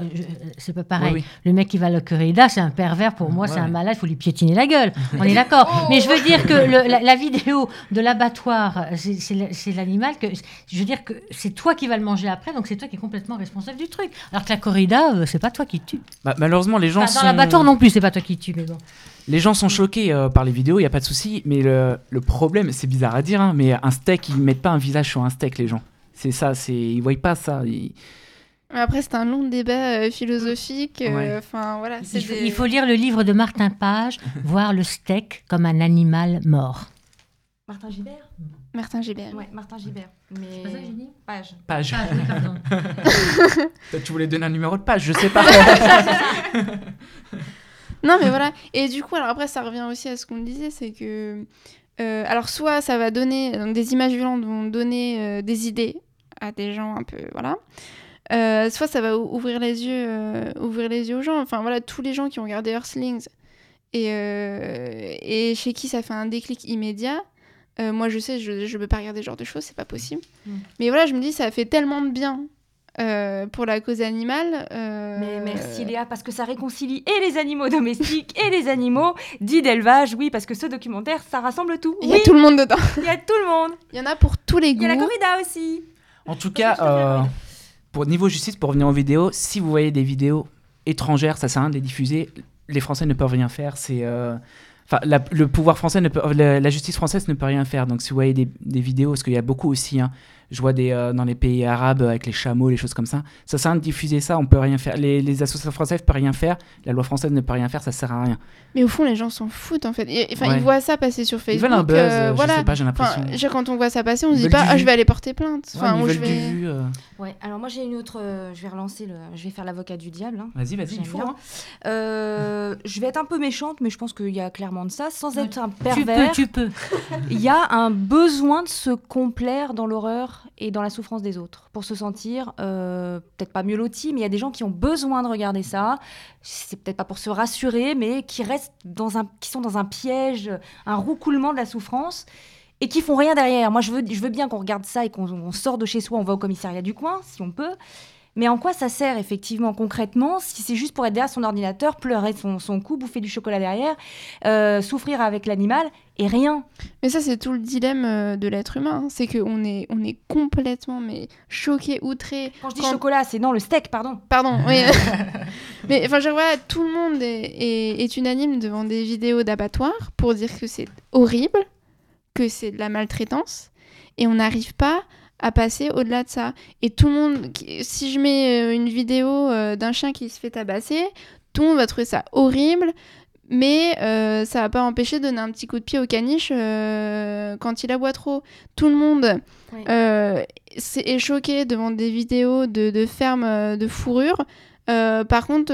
[SPEAKER 4] c'est pas pareil.
[SPEAKER 2] Oui.
[SPEAKER 4] Le mec qui va à la corrida, c'est un pervers pour moi,
[SPEAKER 2] Ouais,
[SPEAKER 4] c'est un malade, il faut lui piétiner la gueule. On est [LAUGHS] d'accord. Mais je veux dire que le- la, la vidéo de l'abattoir, c'est- l'animal que. Je veux dire que c'est toi qui vas le manger après, donc c'est toi qui es complètement responsable du truc. Alors que la corrida, c'est pas toi qui tue.
[SPEAKER 2] Bah, malheureusement, les gens,
[SPEAKER 4] Enfin, dans
[SPEAKER 2] sont...
[SPEAKER 4] l'abattoir non plus, c'est pas toi qui tue, mais bon.
[SPEAKER 2] les gens sont choqués euh, par les vidéos, il n'y a pas de souci. Mais le, le problème, c'est bizarre à dire, hein, mais un steak, ils mettent pas un visage sur un steak, les gens. C'est ça, c'est ils voient pas ça. Ils-
[SPEAKER 3] Après, c'est un long débat euh, philosophique. euh. Enfin, voilà. c'est
[SPEAKER 4] Il faut,
[SPEAKER 3] des-
[SPEAKER 4] il faut lire le livre de Martin Page, [LAUGHS] voir le steak comme un animal mort.
[SPEAKER 1] Martin Gibert?
[SPEAKER 3] Martin Gébert.
[SPEAKER 1] Ouais, Martin Gibert. Mais...
[SPEAKER 4] C'est pas ça que j'ai dit
[SPEAKER 1] Page.
[SPEAKER 2] Page.
[SPEAKER 4] Page, oui, pardon. [LAUGHS]
[SPEAKER 2] Peut-être tu voulais donner un numéro de page, je sais pas. [LAUGHS] [LAUGHS]
[SPEAKER 3] Non, mais voilà. Et du coup, alors après, ça revient aussi à ce qu'on disait, c'est que. euh, alors, soit ça va donner. donc, des images violentes vont donner euh, des idées à des gens un peu. Voilà. Euh, soit ça va ou- ouvrir les yeux euh, ouvrir les yeux aux gens. Enfin, voilà, tous les gens qui ont regardé Earthlings et, euh, et chez qui ça fait un déclic immédiat. Euh, moi, je sais, je ne peux pas regarder ce genre de choses, c'est pas possible.
[SPEAKER 1] Mm.
[SPEAKER 3] Mais voilà, je me dis, ça fait tellement de bien euh, pour la cause animale. euh,
[SPEAKER 1] Mais merci Léa, parce que ça réconcilie et les animaux domestiques et les animaux dits d'élevage. Oui, parce que ce documentaire, ça rassemble tout.
[SPEAKER 3] Il y a tout le monde dedans.
[SPEAKER 1] il y a tout le monde.
[SPEAKER 3] Il y en a pour tous les
[SPEAKER 1] Il
[SPEAKER 3] goûts.
[SPEAKER 1] y a la corrida aussi.
[SPEAKER 2] En tout cas, euh, pour niveau justice, pour revenir aux vidéos, si vous voyez des vidéos étrangères, ça sert à rien de les diffuser. Les Français ne peuvent rien faire. C'est euh, Enfin, la- le pouvoir français, ne peut, la, la justice française ne peut rien faire. Donc, si vous voyez des, vidéos, parce qu'il y a beaucoup aussi, hein, je vois des, euh, dans les pays arabes avec les chameaux, les choses comme ça, ça sert à diffuser ça, on peut rien faire. Les, les associations françaises ne peuvent rien faire, la loi française ne peut rien faire, ça sert à rien.
[SPEAKER 3] Mais au fond, les gens s'en foutent en fait. Enfin,
[SPEAKER 2] Ouais.
[SPEAKER 3] ils voient ça passer sur Facebook.
[SPEAKER 2] Ils veulent un buzz,
[SPEAKER 3] euh,
[SPEAKER 2] euh,
[SPEAKER 3] voilà.
[SPEAKER 2] je sais pas, j'ai l'impression.
[SPEAKER 3] je- quand on voit ça passer, on se
[SPEAKER 2] Ils
[SPEAKER 3] dit
[SPEAKER 2] veulent
[SPEAKER 3] pas, ah, je vais aller porter plainte.
[SPEAKER 2] Ouais,
[SPEAKER 3] Enfin,
[SPEAKER 2] ils
[SPEAKER 3] ou
[SPEAKER 2] veulent
[SPEAKER 3] je
[SPEAKER 2] du
[SPEAKER 3] vais.
[SPEAKER 2] vu, euh.
[SPEAKER 1] Ouais, alors moi j'ai une autre. je vais relancer le. Je vais faire l'avocat du diable. hein.
[SPEAKER 2] Vas-y, vas-y, il faut. hein.
[SPEAKER 1] Euh, je vais être un peu méchante, mais je pense qu'il y a clairement de ça. Sans
[SPEAKER 4] Ouais.
[SPEAKER 1] être un
[SPEAKER 4] Tu peux,
[SPEAKER 1] pervers,
[SPEAKER 4] tu peux.
[SPEAKER 1] il y a un besoin de se complaire dans l'horreur et dans la souffrance des autres pour se sentir euh, peut-être pas mieux loti, mais il y a des gens qui ont besoin de regarder ça. C'est peut-être pas pour se rassurer, mais qui restent dans un, qui sont dans un piège, un roucoulement de la souffrance. Et qui font rien derrière. Moi, je veux, je veux bien qu'on regarde ça et qu'on on sort de chez soi, on va au commissariat du coin, si on peut. Mais en quoi ça sert effectivement concrètement si c'est juste pour être derrière son ordinateur, pleurer son, son coup, bouffer du chocolat derrière, euh, souffrir avec l'animal et rien
[SPEAKER 3] Mais ça, c'est tout le dilemme euh, de l'être humain. hein. C'est qu'on est, on est complètement mais choqué, outré.
[SPEAKER 1] Quand je dis
[SPEAKER 3] Quand-
[SPEAKER 1] chocolat, c'est non le steak, pardon.
[SPEAKER 3] Pardon, oui. [LAUGHS] [LAUGHS] Mais enfin, je vois, tout le monde est, est- est unanime devant des vidéos d'abattoirs pour dire que c'est horrible, que c'est de la maltraitance, et on n'arrive pas à passer au-delà de ça. Et tout le monde, si je mets euh, une vidéo euh, d'un chien qui se fait tabasser, tout le monde va trouver ça horrible, mais euh, ça va pas empêcher de donner un petit coup de pied au caniche euh, quand il aboie trop. Tout le monde
[SPEAKER 1] Oui.
[SPEAKER 3] euh, est choqué devant des vidéos de, de fermes de fourrure. Par contre,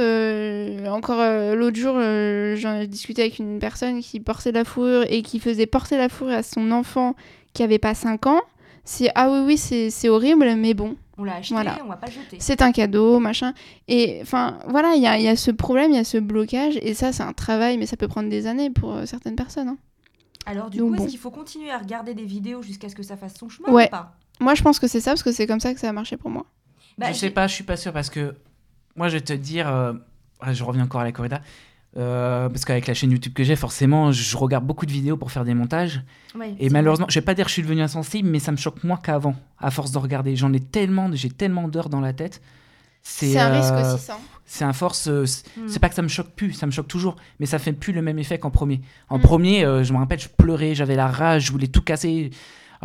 [SPEAKER 3] encore l'autre jour, j'en ai discuté avec une personne qui portait la fourrure et qui faisait porter la fourrure à son enfant qui avait pas 5 ans. C'est ah oui, oui, c'est horrible, mais bon,
[SPEAKER 1] On l'a acheté,
[SPEAKER 3] Voilà.
[SPEAKER 1] on va pas le jeter.
[SPEAKER 3] c'est un cadeau, machin. Et enfin, voilà, il y a, il y a ce problème, il y a ce blocage, et ça, c'est un travail, mais ça peut prendre des années pour euh, certaines personnes. hein.
[SPEAKER 1] Alors du
[SPEAKER 3] Donc
[SPEAKER 1] coup,
[SPEAKER 3] bon.
[SPEAKER 1] est-ce qu'il faut continuer à regarder des vidéos jusqu'à ce que ça fasse son chemin
[SPEAKER 3] Ouais.
[SPEAKER 1] ou pas?
[SPEAKER 3] Moi, je pense que c'est ça, parce que c'est comme ça que ça a marché pour moi.
[SPEAKER 1] Bah,
[SPEAKER 2] je sais pas, je suis pas sûr parce que moi je vais te dire, euh, ouais, je reviens encore à la corrida. Euh, parce qu'avec la chaîne YouTube que j'ai, forcément, je regarde beaucoup de vidéos pour faire des montages. Et malheureusement, je vais pas dire que je suis devenu insensible, mais ça me choque moins qu'avant, à force de regarder. J'en ai tellement, j'ai tellement d'heures dans la tête.
[SPEAKER 3] C'est un risque
[SPEAKER 2] euh,
[SPEAKER 3] aussi, ça.
[SPEAKER 2] C'est un force. euh, c'est
[SPEAKER 1] vrai.
[SPEAKER 2] c'est pas que ça me choque plus, ça me choque toujours, mais ça fait plus le même effet qu'en premier. En
[SPEAKER 3] Mm.
[SPEAKER 2] premier, euh, je me rappelle, je pleurais, j'avais la rage, je voulais tout casser,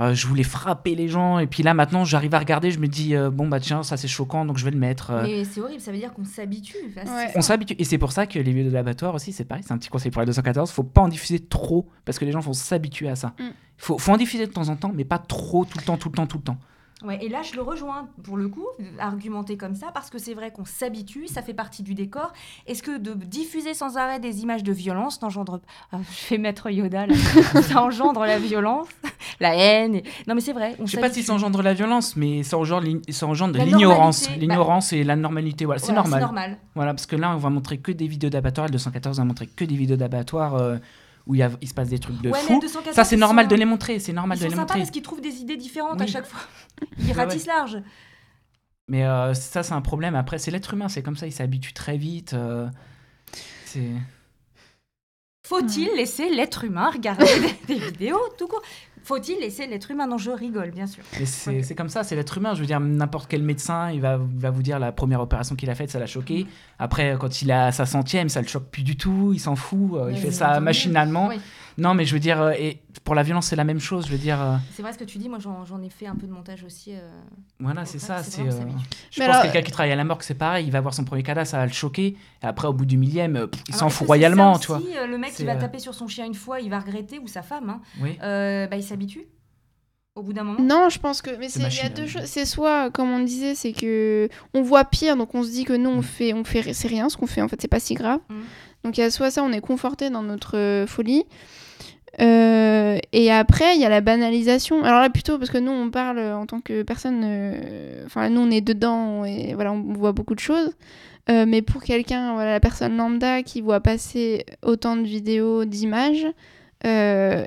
[SPEAKER 2] euh, je voulais frapper les gens, et puis là maintenant, j'arrive à regarder, je me dis euh, bon bah tiens, ça c'est choquant, donc je vais le mettre. euh.
[SPEAKER 1] Mais c'est horrible, ça veut dire qu'on s'habitue. Enfin,
[SPEAKER 3] Ouais.
[SPEAKER 2] On s'habitue, et c'est pour ça que les vidéos de l'abattoir aussi, c'est pareil, c'est un petit conseil pour la 214, faut pas en diffuser trop, parce que les gens vont s'habituer à ça.
[SPEAKER 3] Mm.
[SPEAKER 2] Faut, faut en diffuser de temps en temps, mais pas trop, tout le temps, tout le temps, tout le temps.
[SPEAKER 1] Ouais, et là, je le rejoins pour le coup, argumenter comme ça, parce que c'est vrai qu'on s'habitue, ça fait partie du décor. Est-ce que de diffuser sans arrêt des images de violence n'engendre. Ah, je fais maître Yoda, là. [LAUGHS] ça engendre la violence, [LAUGHS] la haine. et- Non, mais c'est vrai. On
[SPEAKER 2] Je sais pas si ça engendre la violence, mais ça engendre, l'ignorance.
[SPEAKER 1] bah-
[SPEAKER 2] L'ignorance et la normalité, voilà, c'est
[SPEAKER 1] Voilà,
[SPEAKER 2] normal.
[SPEAKER 1] Normal.
[SPEAKER 2] Voilà, parce que là, on va montrer que des vidéos d'abattoir. Le 214 va montrer que des vidéos d'abattoir euh, où il, y a- il se passe des trucs de
[SPEAKER 1] Ouais,
[SPEAKER 2] fou.
[SPEAKER 1] 214,
[SPEAKER 2] Ça, c'est normal
[SPEAKER 1] sont-
[SPEAKER 2] de les montrer. C'est normal
[SPEAKER 1] Ils
[SPEAKER 2] de
[SPEAKER 1] sont
[SPEAKER 2] les
[SPEAKER 1] sympas
[SPEAKER 2] montrer.
[SPEAKER 1] parce qu'ils trouvent des idées différentes à chaque fois. Ils
[SPEAKER 2] Ouais,
[SPEAKER 1] ratissent large.
[SPEAKER 2] Mais euh, ça, c'est un problème. Après, c'est l'être humain, c'est comme ça, il s'habitue très vite. euh, c'est.
[SPEAKER 1] Faut-il laisser l'être humain regarder [LAUGHS] des, des vidéos tout court? Faut-il laisser l'être humain Non, je rigole, bien sûr.
[SPEAKER 2] C'est comme ça, c'est l'être humain. Je veux dire, n'importe quel médecin, il va, va vous dire la première opération qu'il a faite, ça l'a choqué. Après, quand il a sa centième, ça le choque plus du tout, il s'en fout, euh, il fait ça machinalement.
[SPEAKER 1] Oui.
[SPEAKER 2] Non, mais je veux dire, euh, et pour la violence, c'est la même chose. Je veux dire, euh,
[SPEAKER 1] C'est vrai ce que tu dis, moi j'en ai fait un peu de montage aussi. euh,
[SPEAKER 2] voilà, c'est ça. C'est, euh, je
[SPEAKER 3] Mais
[SPEAKER 2] pense
[SPEAKER 3] alors-
[SPEAKER 2] que quelqu'un qui travaille à la morgue, c'est pareil. Il va voir son premier cadavre, ça va le choquer. Et après, au bout du millième, pff, il s'en fout royalement, tu vois.
[SPEAKER 1] Le mec qui va taper sur son chien une fois, il va regretter, ou sa femme, hein,
[SPEAKER 2] Oui.
[SPEAKER 1] euh, bah, il s'habitue au bout d'un moment.
[SPEAKER 3] Non, je pense que mais
[SPEAKER 2] C'est
[SPEAKER 3] il y a deux choses. C'est soit comme on disait, c'est que on voit pire, donc on se dit que nous on
[SPEAKER 2] Mm.
[SPEAKER 3] fait, on fait, c'est rien, ce qu'on fait en fait c'est pas si grave.
[SPEAKER 1] Mm.
[SPEAKER 3] Donc il y a soit ça, on est conforté dans notre folie. Euh, et après, il y a la banalisation. Alors là, plutôt parce que nous, on parle en tant que personne. euh, Enfin, nous, on est dedans et voilà, on voit beaucoup de choses. Euh, mais pour quelqu'un, voilà, la personne lambda qui voit passer autant de vidéos, d'images,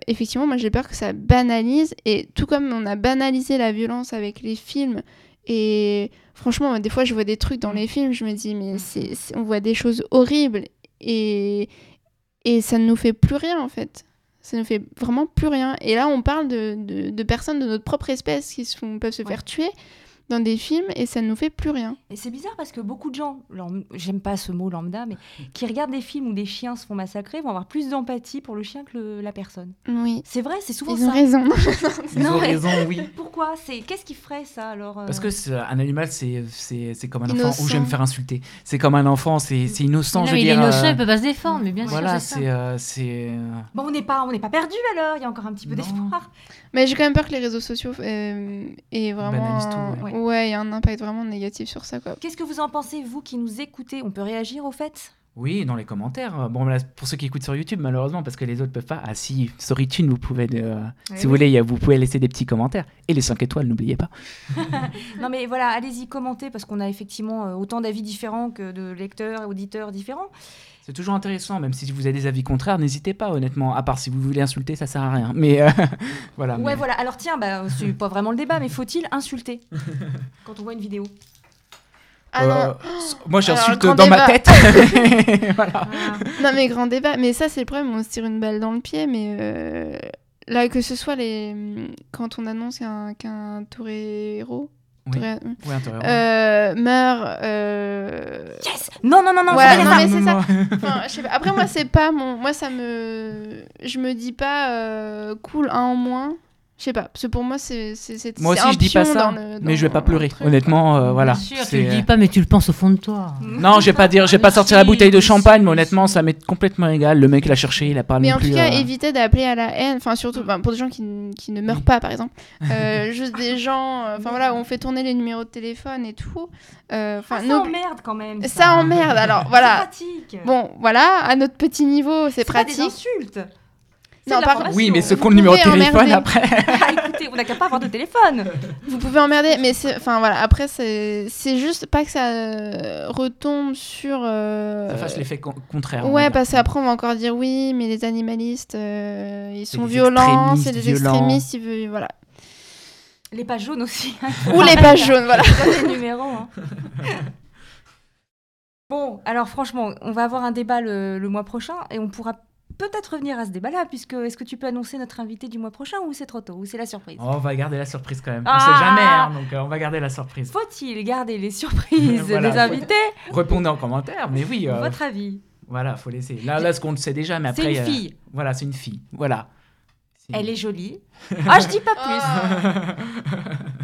[SPEAKER 3] effectivement, moi j'ai peur que ça banalise. Et tout comme on a banalisé la violence avec les films, et franchement, des fois je vois des trucs dans les films, je me dis, mais on voit des choses horribles et, et ça ne nous fait plus rien en fait. Ça ne fait vraiment plus rien. Et là, on parle de, de, de personnes de notre propre espèce qui se font- peuvent se
[SPEAKER 1] Ouais.
[SPEAKER 3] faire tuer dans des films et ça ne nous fait plus rien.
[SPEAKER 1] Et c'est bizarre parce que beaucoup de gens, j'aime pas ce mot lambda, mais qui regardent des films où des chiens se font massacrer vont avoir plus d'empathie pour le chien que le- la personne.
[SPEAKER 3] Oui,
[SPEAKER 1] C'est vrai, c'est souvent
[SPEAKER 3] ils ont raison. [LAUGHS]
[SPEAKER 2] Ils
[SPEAKER 1] Non,
[SPEAKER 2] ont
[SPEAKER 1] mais-
[SPEAKER 2] raison, oui. [LAUGHS]
[SPEAKER 1] Pourquoi? C'est qu'est-ce qui ferait ça alors euh?
[SPEAKER 2] Parce que c'est- un animal, c'est c'est- c'est comme un enfant.
[SPEAKER 3] Innocent.
[SPEAKER 2] Ou je vais me faire insulter. C'est comme un enfant, c'est c'est innocent,
[SPEAKER 4] Non,
[SPEAKER 2] je veux
[SPEAKER 4] il
[SPEAKER 2] dire.
[SPEAKER 4] est innocent,
[SPEAKER 2] euh,
[SPEAKER 4] il peut pas se défendre, mais bien
[SPEAKER 2] Voilà,
[SPEAKER 4] sûr, c'est.
[SPEAKER 2] euh, c'est, euh,
[SPEAKER 1] Bon, on n'est pas, on n'est pas perdu alors. Il y a encore un petit peu d'espoir.
[SPEAKER 3] Mais j'ai quand même peur que les réseaux sociaux euh, aient vraiment.
[SPEAKER 2] Tout,
[SPEAKER 1] ouais.
[SPEAKER 3] Ouais, il y a un impact vraiment négatif sur ça, quoi.
[SPEAKER 1] Qu'est-ce que vous en pensez, vous qui nous écoutez? On peut réagir au fait?
[SPEAKER 2] Oui, dans les commentaires. Bon, là, pour ceux qui écoutent sur YouTube, malheureusement, parce que les autres peuvent pas. Ah si, sur iTunes, vous pouvez, euh, si vous voulez, vous pouvez laisser des petits commentaires. Et les 5 étoiles, n'oubliez pas. [LAUGHS]
[SPEAKER 1] Non mais voilà, allez-y, commentez parce qu'on a effectivement euh, autant d'avis différents que de lecteurs, auditeurs différents.
[SPEAKER 2] C'est toujours intéressant, même si vous avez des avis contraires, n'hésitez pas, honnêtement. À part si vous voulez insulter, ça sert à rien. Mais euh, [LAUGHS] voilà.
[SPEAKER 1] Ouais,
[SPEAKER 2] mais-
[SPEAKER 1] voilà. Alors tiens, bah, c'est pas vraiment le débat, mais faut-il insulter [LAUGHS] quand on voit une vidéo
[SPEAKER 2] Euh,
[SPEAKER 3] non,
[SPEAKER 2] moi,
[SPEAKER 3] Alors,
[SPEAKER 2] j'insulte dans ma tête. [LAUGHS] voilà.
[SPEAKER 3] non, mais grand débat. Mais ça, c'est le problème, on se tire une balle dans le pied, mais. euh, Là, que ce soit les... quand on annonce qu'un qu'un torero
[SPEAKER 2] Oui. Ouais,
[SPEAKER 3] euh, meurt, euh,
[SPEAKER 1] Yes Non, non, non, non,
[SPEAKER 3] non, mais c'est ça. Enfin, je sais pas. Après, moi, c'est pas mon. Moi, ça me. Je me dis pas euh, cool, un en moins. Je sais pas. Parce que pour moi, c'est. c'est- c'est-
[SPEAKER 2] Moi
[SPEAKER 3] c'est
[SPEAKER 2] aussi,
[SPEAKER 3] un
[SPEAKER 2] je dis pas ça,
[SPEAKER 3] le-
[SPEAKER 2] mais je vais pas
[SPEAKER 3] le
[SPEAKER 2] pleurer. Honnêtement, euh, voilà.
[SPEAKER 4] Bien sûr, tu
[SPEAKER 2] C'est-
[SPEAKER 4] le dis pas, mais tu le penses au fond de toi.
[SPEAKER 2] Non, je vais pas dire, je vais pas sortir la bouteille de champagne,
[SPEAKER 4] si,
[SPEAKER 2] mais honnêtement,
[SPEAKER 4] si.
[SPEAKER 2] ça m'est complètement égal. Le mec l'a cherché, il a pas
[SPEAKER 3] Mais
[SPEAKER 2] non
[SPEAKER 3] en
[SPEAKER 2] plus.
[SPEAKER 3] tout cas,
[SPEAKER 2] euh,
[SPEAKER 3] éviter d'appeler à la haine. Enfin, surtout ben, pour des gens qui, qui ne meurent pas, par exemple. [LAUGHS] Euh, juste des gens. euh, Enfin, voilà, on fait tourner les numéros de téléphone et tout. Euh, Enfin,
[SPEAKER 1] Ah, ça emmerde quand même. Ça,
[SPEAKER 3] ça emmerde. Alors,
[SPEAKER 1] C'est
[SPEAKER 3] voilà.
[SPEAKER 1] pratique.
[SPEAKER 3] Bon, voilà, à notre petit niveau, c'est
[SPEAKER 1] pas des
[SPEAKER 3] pratique.
[SPEAKER 1] insultes.
[SPEAKER 3] Non, par-.
[SPEAKER 2] Oui, mais ce le numéro de téléphone
[SPEAKER 3] emmerder.
[SPEAKER 2] après. [LAUGHS]
[SPEAKER 1] Ah, écoutez, on n'a qu'à pas avoir de téléphone.
[SPEAKER 3] Vous pouvez emmerder, mais c'est. Enfin, voilà, après, c'est c'est juste pas que ça euh, retombe sur. euh,
[SPEAKER 2] Ça fasse l'effet con- contraire.
[SPEAKER 3] Ouais, parce qu'après, on va encore dire oui, mais les animalistes, euh, ils sont violents, c'est
[SPEAKER 2] extrémistes
[SPEAKER 3] des
[SPEAKER 2] violents.
[SPEAKER 3] extrémistes, ils veulent. Voilà.
[SPEAKER 1] Les pages jaunes aussi.
[SPEAKER 3] Ou les pages jaunes, voilà. [LAUGHS]
[SPEAKER 1] Les numéros. hein. Bon, alors franchement, on va avoir un débat le, le mois prochain et on pourra peut-être revenir à ce débat-là, puisque est-ce que tu peux annoncer notre invité du mois prochain ou c'est trop tôt ou c'est la surprise?
[SPEAKER 2] Oh, on va garder la surprise quand même. On
[SPEAKER 1] Ah
[SPEAKER 2] sait jamais, hein, donc euh, on va garder la surprise.
[SPEAKER 1] Faut-il garder les surprises [LAUGHS]
[SPEAKER 2] Voilà,
[SPEAKER 1] des invités?
[SPEAKER 2] Répondez en commentaire, mais oui. euh,
[SPEAKER 1] Votre avis
[SPEAKER 2] Voilà, faut laisser. Là, là, ce qu'on le sait déjà, mais
[SPEAKER 1] C'est
[SPEAKER 2] après.
[SPEAKER 1] une
[SPEAKER 2] euh,
[SPEAKER 1] fille.
[SPEAKER 2] Voilà, c'est une fille. Voilà. C'est-
[SPEAKER 1] Elle est jolie. Ah, je dis pas plus. [LAUGHS]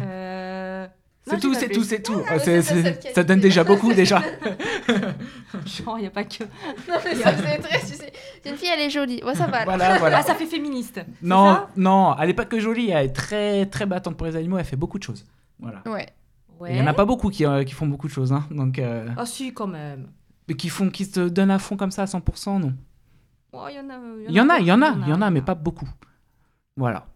[SPEAKER 3] Ah.
[SPEAKER 2] C'est tout, c'est tout, c'est tout.
[SPEAKER 3] Ah, mais
[SPEAKER 2] c'est-
[SPEAKER 3] c'est ça,
[SPEAKER 2] donne déjà [LAUGHS] beaucoup déjà. [LAUGHS]
[SPEAKER 1] Genre, il n'y a pas que.
[SPEAKER 3] Non, mais ça, c'est très. tu sais, C'est une fille, elle est jolie. Ouais, ça va.
[SPEAKER 2] Voilà, voilà.
[SPEAKER 1] Ah, ça fait féministe.
[SPEAKER 2] Non,
[SPEAKER 1] ça
[SPEAKER 2] non, elle est pas que jolie, elle est très très battante pour les animaux, elle fait beaucoup de choses. Voilà.
[SPEAKER 3] Ouais.
[SPEAKER 1] Ouais.
[SPEAKER 2] Il y en a pas beaucoup qui, euh, qui font beaucoup de choses, hein. Donc, euh,
[SPEAKER 1] Ah, si, quand même.
[SPEAKER 2] mais qui font, qui se donnent à fond comme ça à 100%, non.
[SPEAKER 1] Oh, Il y en a,
[SPEAKER 2] Il y en a, il y en a, il y en a, mais pas beaucoup. Voilà.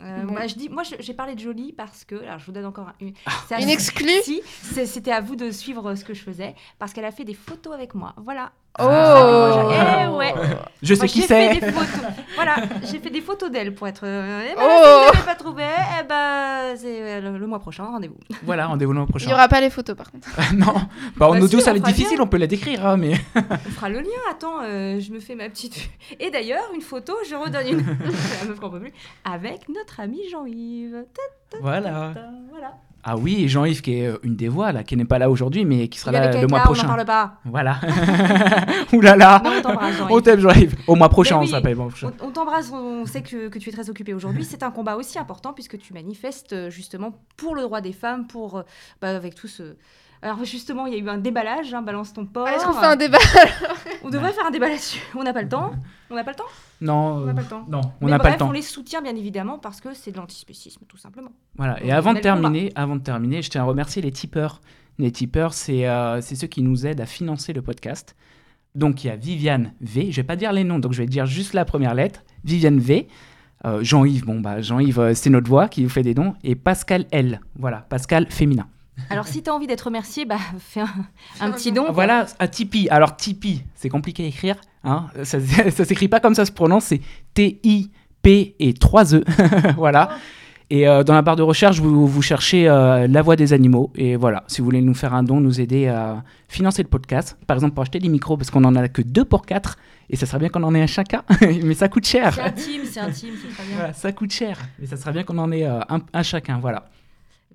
[SPEAKER 1] Euh,
[SPEAKER 3] Bon.
[SPEAKER 1] moi, je dis, moi, j'ai parlé de jolie parce que, alors, je vous donne encore une. c'est
[SPEAKER 3] Une exclue
[SPEAKER 1] Si, c'était à vous de suivre ce que je faisais parce qu'elle a fait des photos avec moi. Voilà.
[SPEAKER 3] Oh
[SPEAKER 1] Ah, Eh ouais.
[SPEAKER 2] Je sais
[SPEAKER 1] Moi,
[SPEAKER 2] qui
[SPEAKER 1] j'ai fait
[SPEAKER 2] c'est.
[SPEAKER 1] des photos. voilà, j'ai fait des photos d'elle pour être. euh, eh ben,
[SPEAKER 3] Oh.
[SPEAKER 1] Si vous n'avez pas trouvé, eh ben, c'est euh, le, le mois prochain, rendez-vous.
[SPEAKER 2] Voilà, rendez-vous le mois
[SPEAKER 3] Il
[SPEAKER 2] prochain.
[SPEAKER 3] n'y aura pas les photos par contre.
[SPEAKER 2] non, bah, en
[SPEAKER 1] Bah,
[SPEAKER 2] audio
[SPEAKER 1] si,
[SPEAKER 2] ça va être difficile,
[SPEAKER 1] bien.
[SPEAKER 2] on peut la décrire, hein, mais.
[SPEAKER 1] On fera le lien. Attends, euh, je me fais ma petite. Et d'ailleurs, une photo, je redonne une. [LAUGHS] La meuf qu'on peut plus. Avec notre ami Jean-Yves.
[SPEAKER 2] voilà.
[SPEAKER 1] Ta- Voilà.
[SPEAKER 2] Ah oui, et Jean-Yves qui est euh, une des voix là, qui n'est pas là aujourd'hui, mais qui sera là le mois
[SPEAKER 1] Aïda, on n'en
[SPEAKER 2] prochain.
[SPEAKER 1] parle pas.
[SPEAKER 2] Voilà. [LAUGHS] [LAUGHS] Ouh là là.
[SPEAKER 1] Non, on t'embrasse,
[SPEAKER 2] On
[SPEAKER 1] Jean-Yves.
[SPEAKER 2] t'aime Jean-Yves. Au mois prochain, on s'appelle. prochain.
[SPEAKER 1] On, on t'embrasse, on sait que, que tu es très occupé aujourd'hui. C'est un combat aussi important puisque tu manifestes euh, justement pour le droit des femmes, pour euh, bah, avec tout ce. Alors justement, il y a eu un déballage, hein, balance ton porc.
[SPEAKER 3] Est-ce qu'on fait un débat
[SPEAKER 1] On devrait faire un débat là-dessus. [LAUGHS] On n'a pas le temps. On n'a pas le temps.
[SPEAKER 2] Non,
[SPEAKER 1] On n'a
[SPEAKER 2] euh,
[SPEAKER 1] pas le temps.
[SPEAKER 2] non, on
[SPEAKER 1] Mais
[SPEAKER 2] n'a
[SPEAKER 1] bref,
[SPEAKER 2] pas le temps.
[SPEAKER 1] on les soutient bien évidemment parce que c'est de l'antispécisme tout simplement.
[SPEAKER 2] Voilà. Et avant de terminer, avant de terminer, je tiens à remercier les tipeurs. Les tipeurs, c'est euh, c'est ceux qui nous aident à financer le podcast. Donc il y a Viviane V. Je vais pas dire les noms, donc je vais dire juste la première lettre. Viviane V. Euh, Jean-Yves, bon bah Jean-Yves, euh, c'est notre voix qui vous fait des dons. Et Pascal L. Voilà, Pascal féminin.
[SPEAKER 1] Alors si tu as envie d'être remercié, bah [LAUGHS] fais un, petit
[SPEAKER 3] don.
[SPEAKER 2] Voilà, à Tipeee. Alors Tipeee, c'est compliqué à écrire. Hein ça [LAUGHS] ça s'écrit pas comme ça se prononce, c'est T-I-P et 3 E. [LAUGHS] voilà. Et euh, dans la barre de recherche, vous, vous cherchez euh, La Voix des Animaux. Et voilà, si vous voulez nous faire un don, nous aider à financer le podcast. Par exemple, pour acheter des micros, parce qu'on en a que deux pour quatre. Et ça serait bien qu'on en ait un chacun. Mais ça coûte cher.
[SPEAKER 1] C'est intime, c'est intime, c'est très bien.
[SPEAKER 2] Voilà, ça coûte cher. Mais ça serait bien qu'on en ait euh, un, un chacun. Voilà.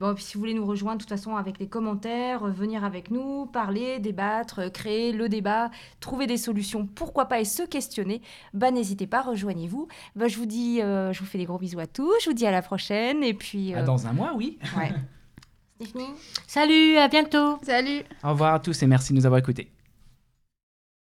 [SPEAKER 1] Bon, puis si vous voulez nous rejoindre, de toute façon, avec les commentaires, euh, venir avec nous, parler, débattre, euh, créer le débat, trouver des solutions, pourquoi pas, et se questionner, bah n'hésitez pas, rejoignez-vous. Bah, je vous dis, euh, je vous fais des gros bisous à tous, je vous dis à la prochaine, et puis...
[SPEAKER 2] Ah, Dans un mois, oui.
[SPEAKER 1] ouais. [LAUGHS]
[SPEAKER 4] Salut, à bientôt.
[SPEAKER 3] Salut
[SPEAKER 2] Au revoir à tous et merci de nous avoir écoutés.